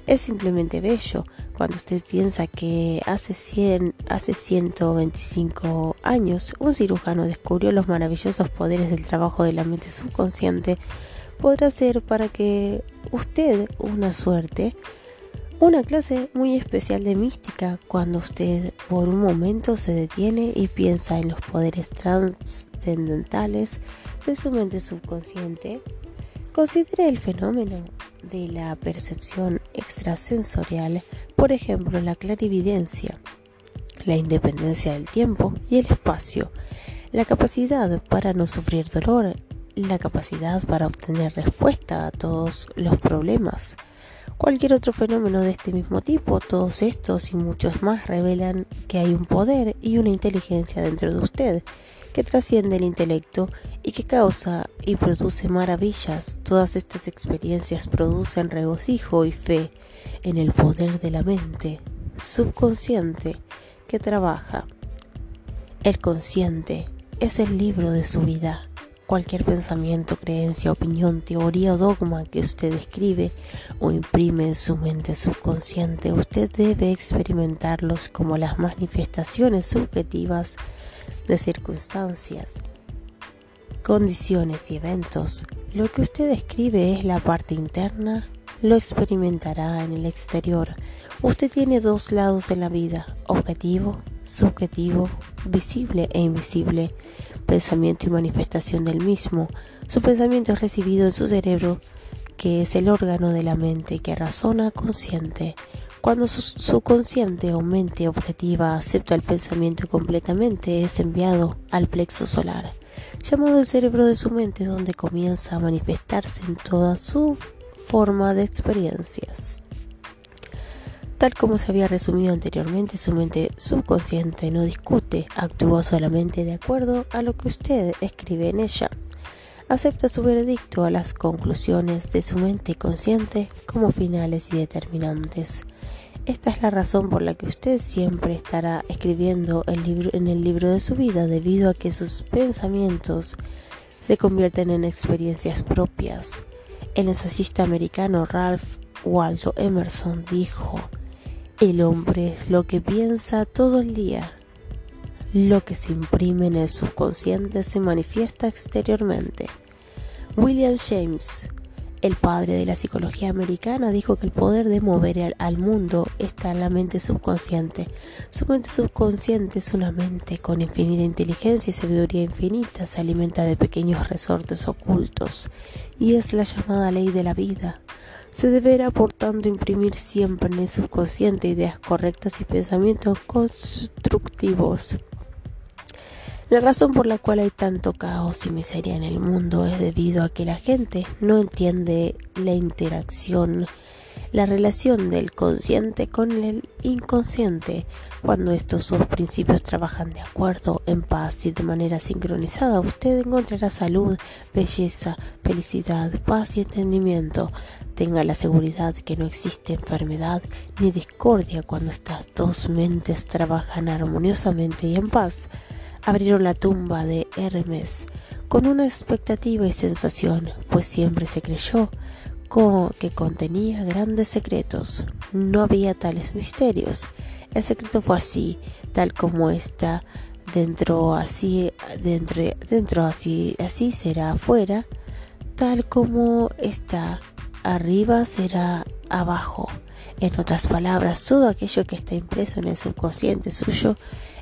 Es simplemente bello cuando usted piensa que hace, 100, hace 125 años un cirujano descubrió los maravillosos poderes del trabajo de la mente subconsciente, podrá ser para que usted una suerte, una clase muy especial de mística cuando usted por un momento se detiene y piensa en los poderes trascendentales de su mente subconsciente. Considere el fenómeno de la percepción extrasensorial, por ejemplo la clarividencia, la independencia del tiempo y el espacio, la capacidad para no sufrir dolor, la capacidad para obtener respuesta a todos los problemas. Cualquier otro fenómeno de este mismo tipo, todos estos y muchos más revelan que hay un poder y una inteligencia dentro de usted que trasciende el intelecto y que causa y produce maravillas. Todas estas experiencias producen regocijo y fe en el poder de la mente subconsciente que trabaja. El consciente es el libro de su vida. Cualquier pensamiento, creencia, opinión, teoría o dogma que usted escribe o imprime en su mente subconsciente, usted debe experimentarlos como las manifestaciones subjetivas de circunstancias, condiciones y eventos. Lo que usted escribe es la parte interna, lo experimentará en el exterior. Usted tiene dos lados en la vida, objetivo, subjetivo, visible e invisible, pensamiento y manifestación del mismo. Su pensamiento es recibido en su cerebro, que es el órgano de la mente que razona consciente. Cuando su, consciente o mente objetiva acepta el pensamiento completamente, es enviado al plexo solar, llamado el cerebro de su mente, donde comienza a manifestarse en toda su forma de experiencias. Tal como se había resumido anteriormente, su mente subconsciente no discute, actúa solamente de acuerdo a lo que usted escribe en ella. Acepta su veredicto a las conclusiones de su mente consciente como finales y determinantes. Esta es la razón por la que usted siempre estará escribiendo el libro, en el libro de su vida debido a que sus pensamientos se convierten en experiencias propias. El ensayista americano Ralph Waldo Emerson dijo, el hombre es lo que piensa todo el día. Lo que se imprime en el subconsciente se manifiesta exteriormente. William James el padre de la psicología americana dijo que el poder de mover al, mundo está en la mente subconsciente. Su mente subconsciente es una mente con infinita inteligencia y sabiduría infinita, se alimenta de pequeños resortes ocultos y es la llamada ley de la vida. Se deberá, por tanto, imprimir siempre en el subconsciente ideas correctas y pensamientos constructivos. La razón por la cual hay tanto caos y miseria en el mundo es debido a que la gente no entiende la interacción, la relación del consciente con el inconsciente. Cuando estos dos principios trabajan de acuerdo, en paz y de manera sincronizada, usted encontrará salud, belleza, felicidad, paz y entendimiento. Tenga la seguridad que no existe enfermedad ni discordia cuando estas dos mentes trabajan armoniosamente y en paz abrieron la tumba de Hermes con una expectativa y sensación, pues siempre se creyó que contenía grandes secretos. No había tales misterios. El secreto fue así, tal como está dentro así dentro dentro así así será afuera, tal como está arriba será abajo. En otras palabras, todo aquello que está impreso en el subconsciente suyo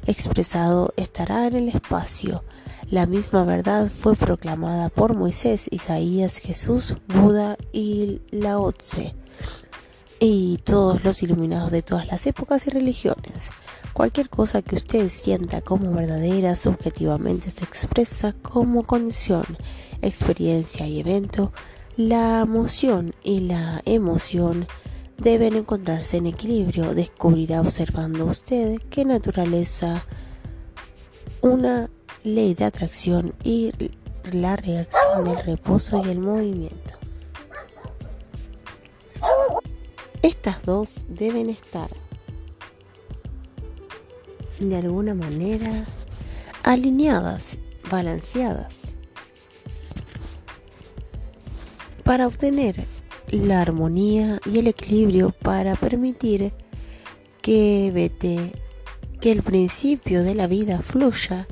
expresado estará en el espacio. La misma verdad fue proclamada por Moisés, Isaías, Jesús, Buda y Lao Tse y todos los iluminados de todas las épocas y religiones. Cualquier cosa que usted sienta como verdadera subjetivamente se expresa como condición, experiencia y evento. La emoción y la emoción deben encontrarse en equilibrio. Descubrirá observando usted qué naturaleza una ley de atracción y la reacción del reposo y el movimiento. Estas dos deben estar de alguna manera alineadas, balanceadas, para obtener la armonía y el equilibrio para permitir que vete que el principio de la vida fluya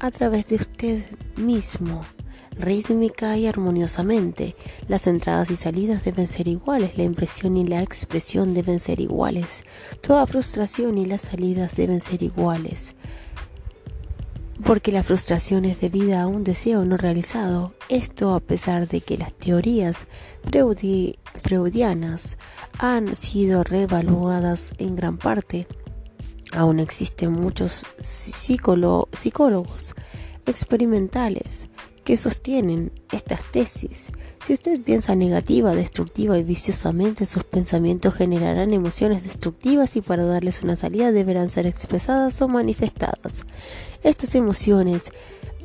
a través de usted mismo, rítmica y armoniosamente. Las entradas y salidas deben ser iguales, la impresión y la expresión deben ser iguales, toda frustración y las salidas deben ser iguales. Porque la frustración es debida a un deseo no realizado, esto a pesar de que las teorías freudianas han sido reevaluadas en gran parte. Aún existen muchos psicólogos experimentales que sostienen estas tesis. Si usted piensa negativa, destructiva y viciosamente, sus pensamientos generarán emociones destructivas y para darles una salida deberán ser expresadas o manifestadas. Estas emociones,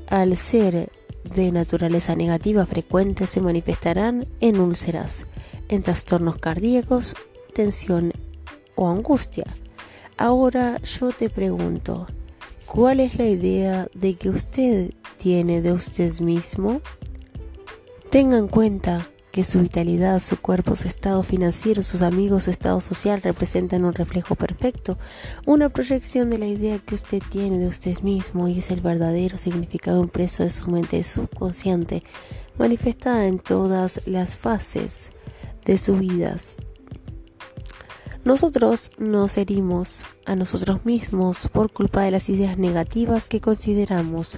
al ser de naturaleza negativa frecuente, se manifestarán en úlceras, en trastornos cardíacos, tensión o angustia. Ahora yo te pregunto, ¿cuál es la idea de que usted tiene de usted mismo? Tenga en cuenta que su vitalidad, su cuerpo, su estado financiero, sus amigos, su estado social representan un reflejo perfecto, una proyección de la idea que usted tiene de usted mismo y es el verdadero significado impreso de su mente subconsciente, manifestada en todas las fases de su vida. Nosotros nos herimos a nosotros mismos por culpa de las ideas negativas que consideramos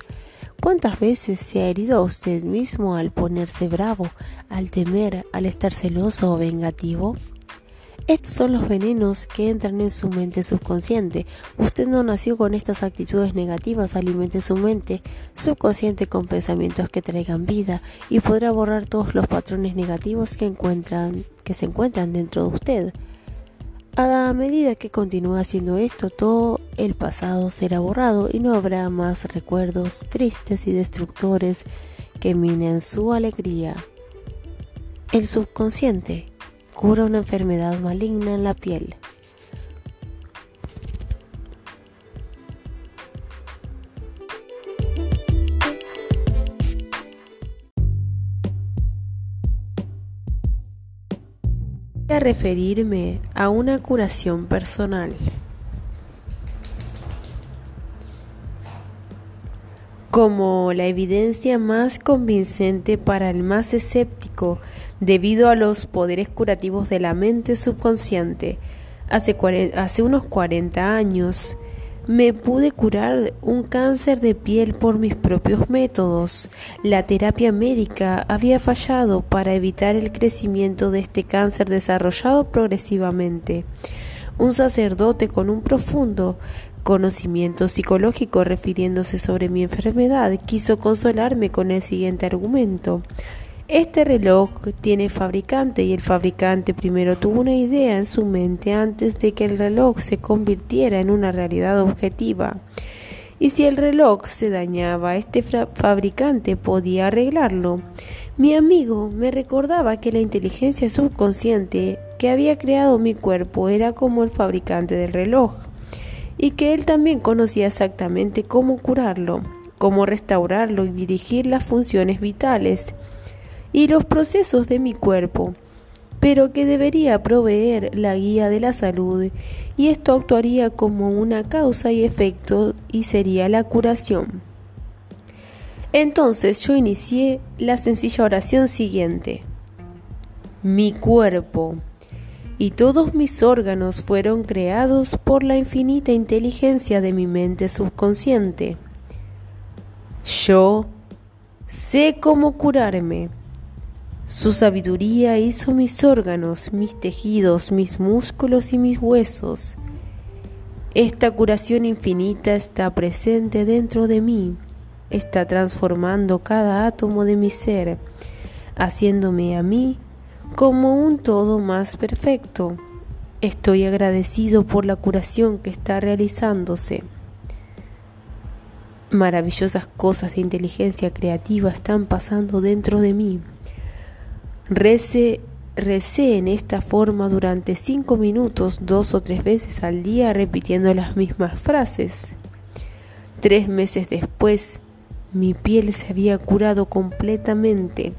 ¿Cuántas veces se ha herido a usted mismo al ponerse bravo, al temer, al estar celoso o vengativo? Estos son los venenos que entran en su mente subconsciente. Usted no nació con estas actitudes negativas, alimente su mente subconsciente con pensamientos que traigan vida y podrá borrar todos los patrones negativos que, encuentran, que se encuentran dentro de usted. A medida que continúe haciendo esto, todo el pasado será borrado y no habrá más recuerdos tristes y destructores que minen su alegría. El subconsciente cura una enfermedad maligna en la piel. A referirme a una curación personal. Como la evidencia más convincente para el más escéptico debido a los poderes curativos de la mente subconsciente, hace, hace unos 40 años, me pude curar un cáncer de piel por mis propios métodos. La terapia médica había fallado para evitar el crecimiento de este cáncer desarrollado progresivamente. Un sacerdote con un profundo conocimiento psicológico refiriéndose sobre mi enfermedad quiso consolarme con el siguiente argumento. Este reloj tiene fabricante y el fabricante primero tuvo una idea en su mente antes de que el reloj se convirtiera en una realidad objetiva. Y si el reloj se dañaba, este fabricante podía arreglarlo. Mi amigo me recordaba que la inteligencia subconsciente que había creado mi cuerpo era como el fabricante del reloj y que él también conocía exactamente cómo curarlo, cómo restaurarlo y dirigir las funciones vitales y los procesos de mi cuerpo, pero que debería proveer la guía de la salud y esto actuaría como una causa y efecto y sería la curación. Entonces yo inicié la sencilla oración siguiente. Mi cuerpo y todos mis órganos fueron creados por la infinita inteligencia de mi mente subconsciente. Yo sé cómo curarme su sabiduría hizo mis órganos, mis tejidos, mis músculos y mis huesos. Esta curación infinita está presente dentro de mí, está transformando cada átomo de mi ser, haciéndome a mí como un todo más perfecto. Estoy agradecido por la curación que está realizándose. maravillosas cosas de inteligencia creativa están pasando dentro de mí. Recé, recé en esta forma durante cinco minutos, dos o tres veces al día, repitiendo las mismas frases. Tres meses después, mi piel se había curado completamente.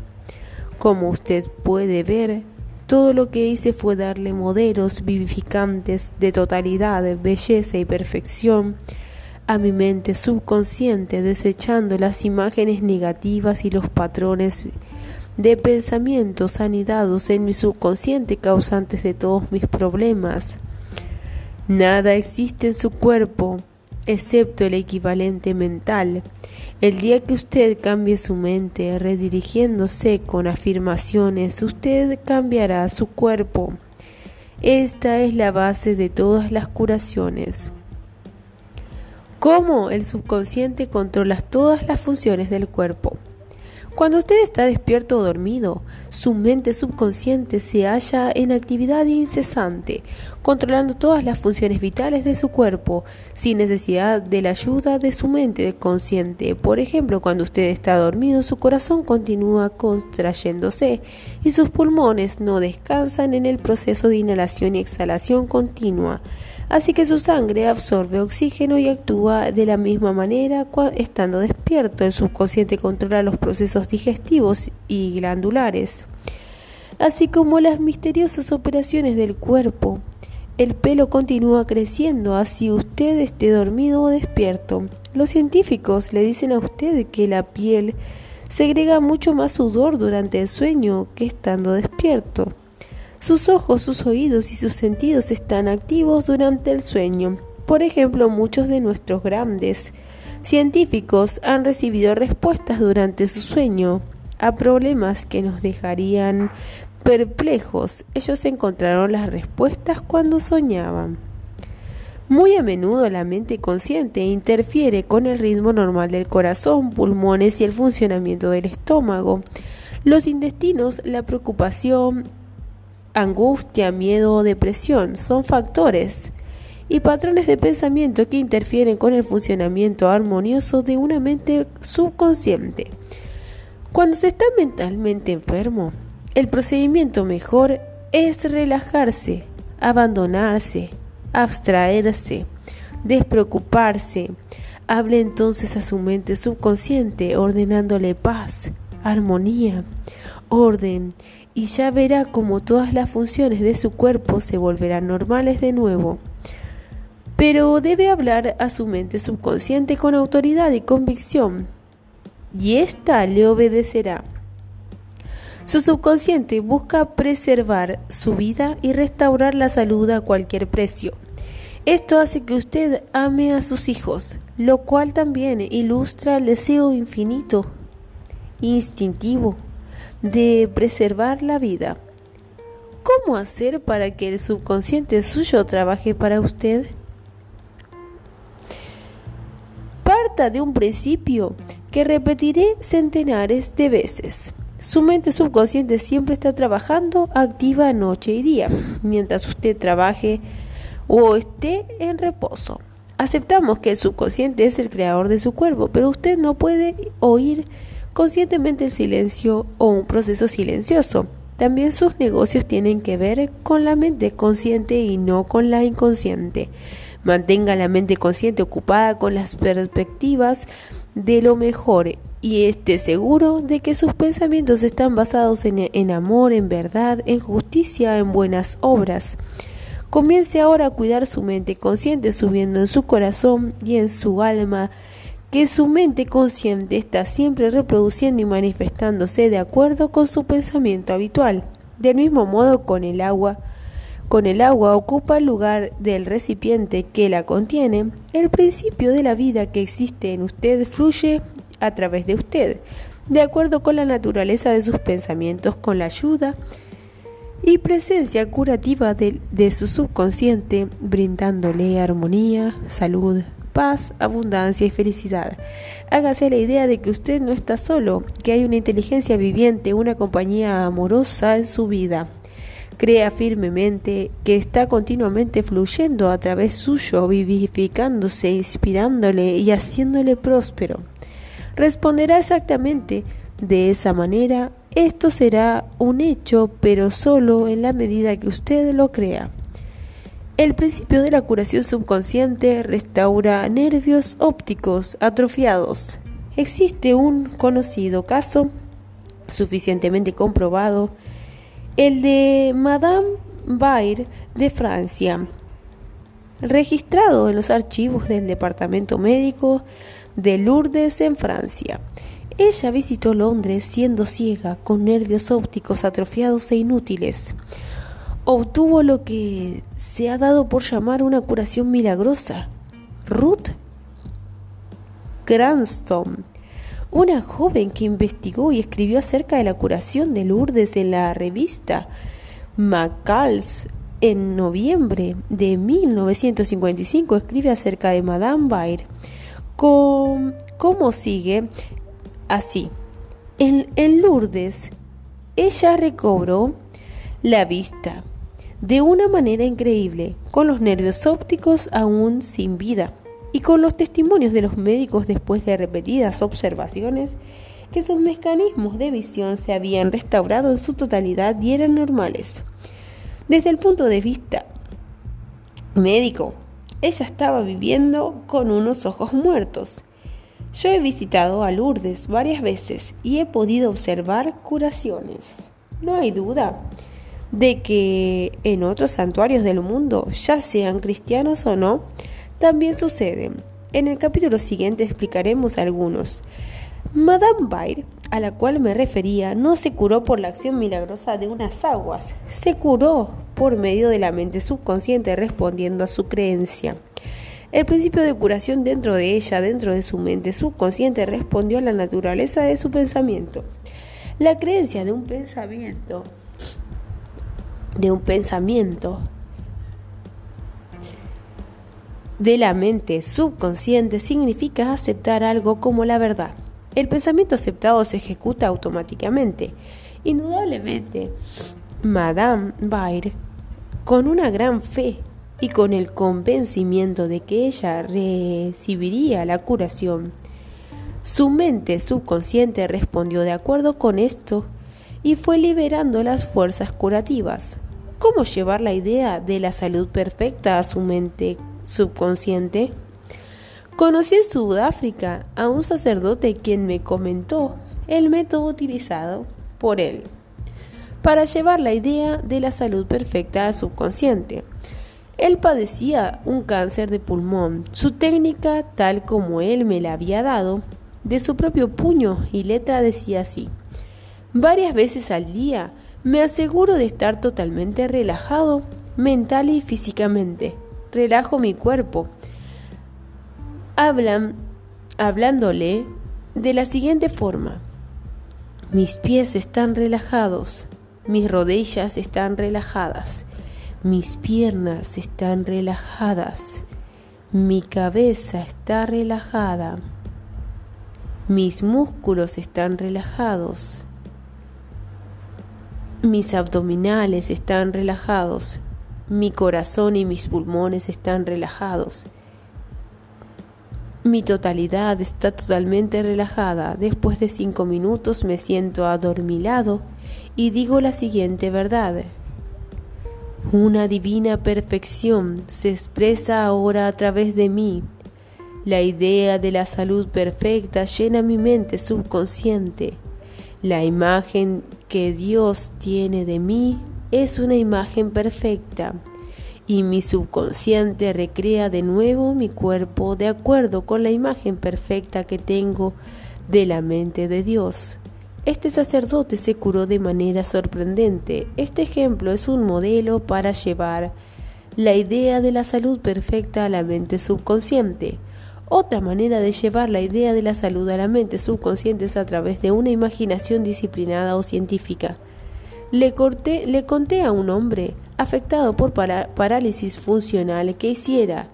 Como usted puede ver, todo lo que hice fue darle modelos vivificantes de totalidad, belleza y perfección a mi mente subconsciente, desechando las imágenes negativas y los patrones de pensamientos anidados en mi subconsciente causantes de todos mis problemas. Nada existe en su cuerpo excepto el equivalente mental. El día que usted cambie su mente redirigiéndose con afirmaciones, usted cambiará su cuerpo. Esta es la base de todas las curaciones. ¿Cómo el subconsciente controla todas las funciones del cuerpo? Cuando usted está despierto o dormido, su mente subconsciente se halla en actividad incesante, controlando todas las funciones vitales de su cuerpo, sin necesidad de la ayuda de su mente consciente. Por ejemplo, cuando usted está dormido, su corazón continúa contrayéndose y sus pulmones no descansan en el proceso de inhalación y exhalación continua. Así que su sangre absorbe oxígeno y actúa de la misma manera estando despierto. El subconsciente controla los procesos digestivos y glandulares, así como las misteriosas operaciones del cuerpo. El pelo continúa creciendo así usted esté dormido o despierto. Los científicos le dicen a usted que la piel segrega mucho más sudor durante el sueño que estando despierto. Sus ojos, sus oídos y sus sentidos están activos durante el sueño. Por ejemplo, muchos de nuestros grandes científicos han recibido respuestas durante su sueño a problemas que nos dejarían perplejos. Ellos encontraron las respuestas cuando soñaban. Muy a menudo la mente consciente interfiere con el ritmo normal del corazón, pulmones y el funcionamiento del estómago. Los intestinos, la preocupación, angustia, miedo o depresión son factores y patrones de pensamiento que interfieren con el funcionamiento armonioso de una mente subconsciente. Cuando se está mentalmente enfermo, el procedimiento mejor es relajarse, abandonarse, abstraerse, despreocuparse. Hable entonces a su mente subconsciente ordenándole paz, armonía, orden y ya verá cómo todas las funciones de su cuerpo se volverán normales de nuevo. Pero debe hablar a su mente subconsciente con autoridad y convicción, y ésta le obedecerá. Su subconsciente busca preservar su vida y restaurar la salud a cualquier precio. Esto hace que usted ame a sus hijos, lo cual también ilustra el deseo infinito, instintivo, de preservar la vida. ¿Cómo hacer para que el subconsciente suyo trabaje para usted? Parta de un principio que repetiré centenares de veces. Su mente subconsciente siempre está trabajando activa noche y día, mientras usted trabaje o esté en reposo. Aceptamos que el subconsciente es el creador de su cuerpo, pero usted no puede oír conscientemente el silencio o un proceso silencioso. También sus negocios tienen que ver con la mente consciente y no con la inconsciente. Mantenga la mente consciente ocupada con las perspectivas de lo mejor y esté seguro de que sus pensamientos están basados en, en, amor, en verdad, en justicia, en buenas obras. Comience ahora a cuidar su mente consciente subiendo en su corazón y en su alma que su mente consciente está siempre reproduciendo y manifestándose de acuerdo con su pensamiento habitual. Del mismo modo con el agua, con el agua ocupa el lugar del recipiente que la contiene, el principio de la vida que existe en usted fluye a través de usted, de acuerdo con la naturaleza de sus pensamientos, con la ayuda y presencia curativa de, de su subconsciente, brindándole armonía, salud, paz, abundancia y felicidad. Hágase la idea de que usted no está solo, que hay una inteligencia viviente, una compañía amorosa en su vida. Crea firmemente que está continuamente fluyendo a través suyo, vivificándose, inspirándole y haciéndole próspero. Responderá exactamente de esa manera. Esto será un hecho, pero solo en la medida que usted lo crea. El principio de la curación subconsciente restaura nervios ópticos atrofiados. Existe un conocido caso suficientemente comprobado, el de Madame Bayer de Francia, registrado en los archivos del Departamento Médico de Lourdes en Francia. Ella visitó Londres siendo ciega, con nervios ópticos atrofiados e inútiles obtuvo lo que se ha dado por llamar una curación milagrosa. Ruth Cranston, una joven que investigó y escribió acerca de la curación de Lourdes en la revista Macalls en noviembre de 1955 escribe acerca de Madame Bayer. ¿Cómo sigue? Así. en Lourdes, ella recobró la vista de una manera increíble, con los nervios ópticos aún sin vida y con los testimonios de los médicos después de repetidas observaciones que sus mecanismos de visión se habían restaurado en su totalidad y eran normales. Desde el punto de vista médico, ella estaba viviendo con unos ojos muertos. Yo he visitado a Lourdes varias veces y he podido observar curaciones. No hay duda de que en otros santuarios del mundo, ya sean cristianos o no, también suceden. En el capítulo siguiente explicaremos algunos. Madame Bayer, a la cual me refería, no se curó por la acción milagrosa de unas aguas, se curó por medio de la mente subconsciente respondiendo a su creencia. El principio de curación dentro de ella, dentro de su mente subconsciente, respondió a la naturaleza de su pensamiento. La creencia de un pensamiento de un pensamiento de la mente subconsciente significa aceptar algo como la verdad. El pensamiento aceptado se ejecuta automáticamente. Indudablemente, Madame Bayer, con una gran fe y con el convencimiento de que ella recibiría la curación, su mente subconsciente respondió de acuerdo con esto y fue liberando las fuerzas curativas. ¿Cómo llevar la idea de la salud perfecta a su mente subconsciente? Conocí en Sudáfrica a un sacerdote quien me comentó el método utilizado por él para llevar la idea de la salud perfecta al subconsciente. Él padecía un cáncer de pulmón. Su técnica, tal como él me la había dado, de su propio puño y letra decía así. Varias veces al día me aseguro de estar totalmente relajado mental y físicamente. Relajo mi cuerpo. Hablan, hablándole de la siguiente forma. Mis pies están relajados, mis rodillas están relajadas, mis piernas están relajadas, mi cabeza está relajada, mis músculos están relajados, mis abdominales están relajados, mi corazón y mis pulmones están relajados. Mi totalidad está totalmente relajada. Después de cinco minutos me siento adormilado y digo la siguiente verdad. Una divina perfección se expresa ahora a través de mí. La idea de la salud perfecta llena mi mente subconsciente. La imagen que Dios tiene de mí es una imagen perfecta y mi subconsciente recrea de nuevo mi cuerpo de acuerdo con la imagen perfecta que tengo de la mente de Dios. Este sacerdote se curó de manera sorprendente. Este ejemplo es un modelo para llevar la idea de la salud perfecta a la mente subconsciente. Otra manera de llevar la idea de la salud a la mente subconsciente es a través de una imaginación disciplinada o científica. Le, le conté a un hombre afectado por parálisis funcional que hiciera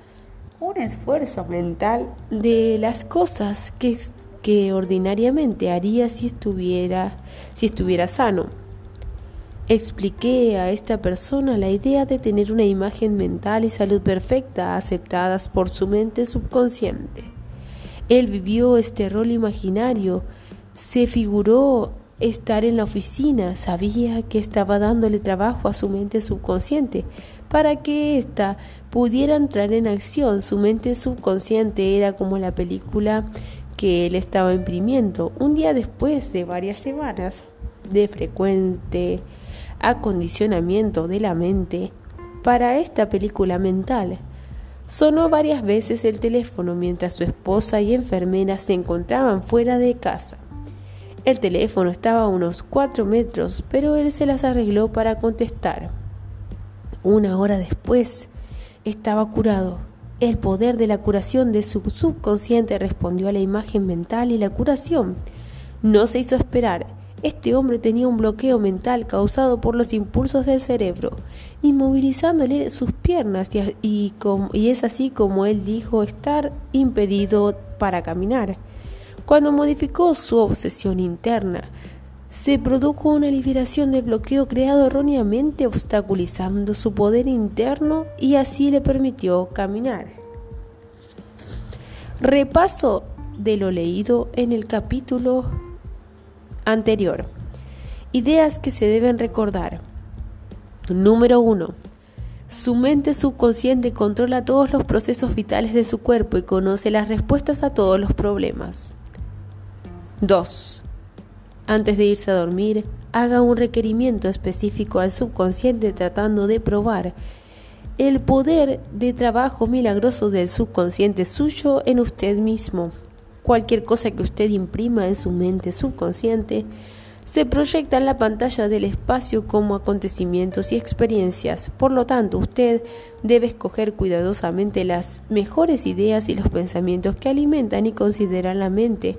un esfuerzo mental de las cosas que, ordinariamente haría si estuviera sano. Expliqué a esta persona la idea de tener una imagen mental y salud perfecta aceptadas por su mente subconsciente. Él vivió este rol imaginario, se figuró estar en la oficina, sabía que estaba dándole trabajo a su mente subconsciente para que ésta pudiera entrar en acción. Su mente subconsciente era como la película que él estaba imprimiendo un día después de varias semanas de frecuente acondicionamiento de la mente para esta película mental. Sonó varias veces el teléfono mientras su esposa y enfermera se encontraban fuera de casa. El teléfono estaba a unos cuatro metros, pero él se las arregló para contestar. Una hora después, estaba curado. El poder de la curación de su subconsciente respondió a la imagen mental y la curación no se hizo esperar. Este hombre tenía un bloqueo mental causado por los impulsos del cerebro, inmovilizándole sus piernas y, es así como él dijo estar impedido para caminar. Cuando modificó su obsesión interna, se produjo una liberación del bloqueo creado erróneamente obstaculizando su poder interno y así le permitió caminar. Repaso de lo leído en el capítulo anterior. Ideas que se deben recordar. Número 1. Su mente subconsciente controla todos los procesos vitales de su cuerpo y conoce las respuestas a todos los problemas. 2. Antes de irse a dormir, haga un requerimiento específico al subconsciente tratando de probar el poder de trabajo milagroso del subconsciente suyo en usted mismo. Cualquier cosa que usted imprima en su mente subconsciente se proyecta en la pantalla del espacio como acontecimientos y experiencias. Por lo tanto, usted debe escoger cuidadosamente las mejores ideas y los pensamientos que alimentan y consideran la mente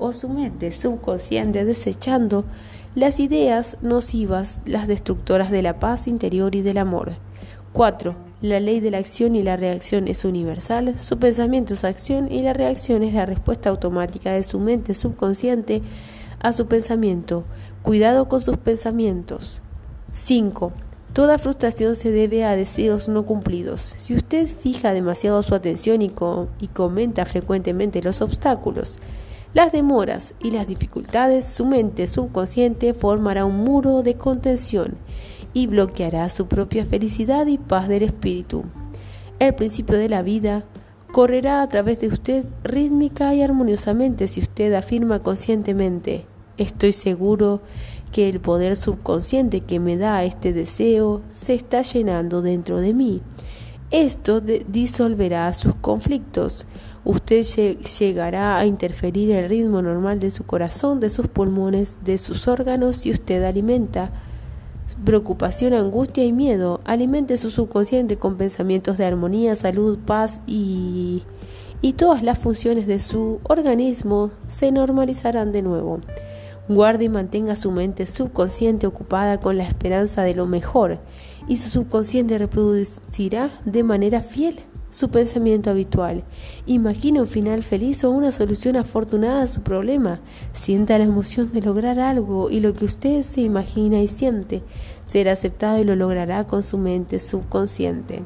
o su mente subconsciente desechando las ideas nocivas, las destructoras de la paz interior y del amor. 4. La ley de la acción y la reacción es universal, su pensamiento es acción y la reacción es la respuesta automática de su mente subconsciente a su pensamiento. Cuidado con sus pensamientos. 5. Toda frustración se debe a deseos no cumplidos. Si usted fija demasiado su atención y, y comenta frecuentemente los obstáculos, las demoras y las dificultades, su mente subconsciente formará un muro de contención y bloqueará su propia felicidad y paz del espíritu. El principio de la vida correrá a través de usted rítmica y armoniosamente si usted afirma conscientemente, estoy seguro que el poder subconsciente que me da este deseo se está llenando dentro de mí. Esto disolverá sus conflictos. Usted llegará a interferir el ritmo normal de su corazón, de sus pulmones, de sus órganos y usted alimenta preocupación, angustia y miedo. Alimente su subconsciente con pensamientos de armonía, salud, paz y, y todas las funciones de su organismo se normalizarán de nuevo. Guarde y mantenga su mente subconsciente ocupada con la esperanza de lo mejor y su subconsciente reproducirá de manera fiel su pensamiento habitual. Imagine un final feliz o una solución afortunada a su problema. Sienta la emoción de lograr algo y lo que usted se imagina y siente será aceptado y lo logrará con su mente subconsciente.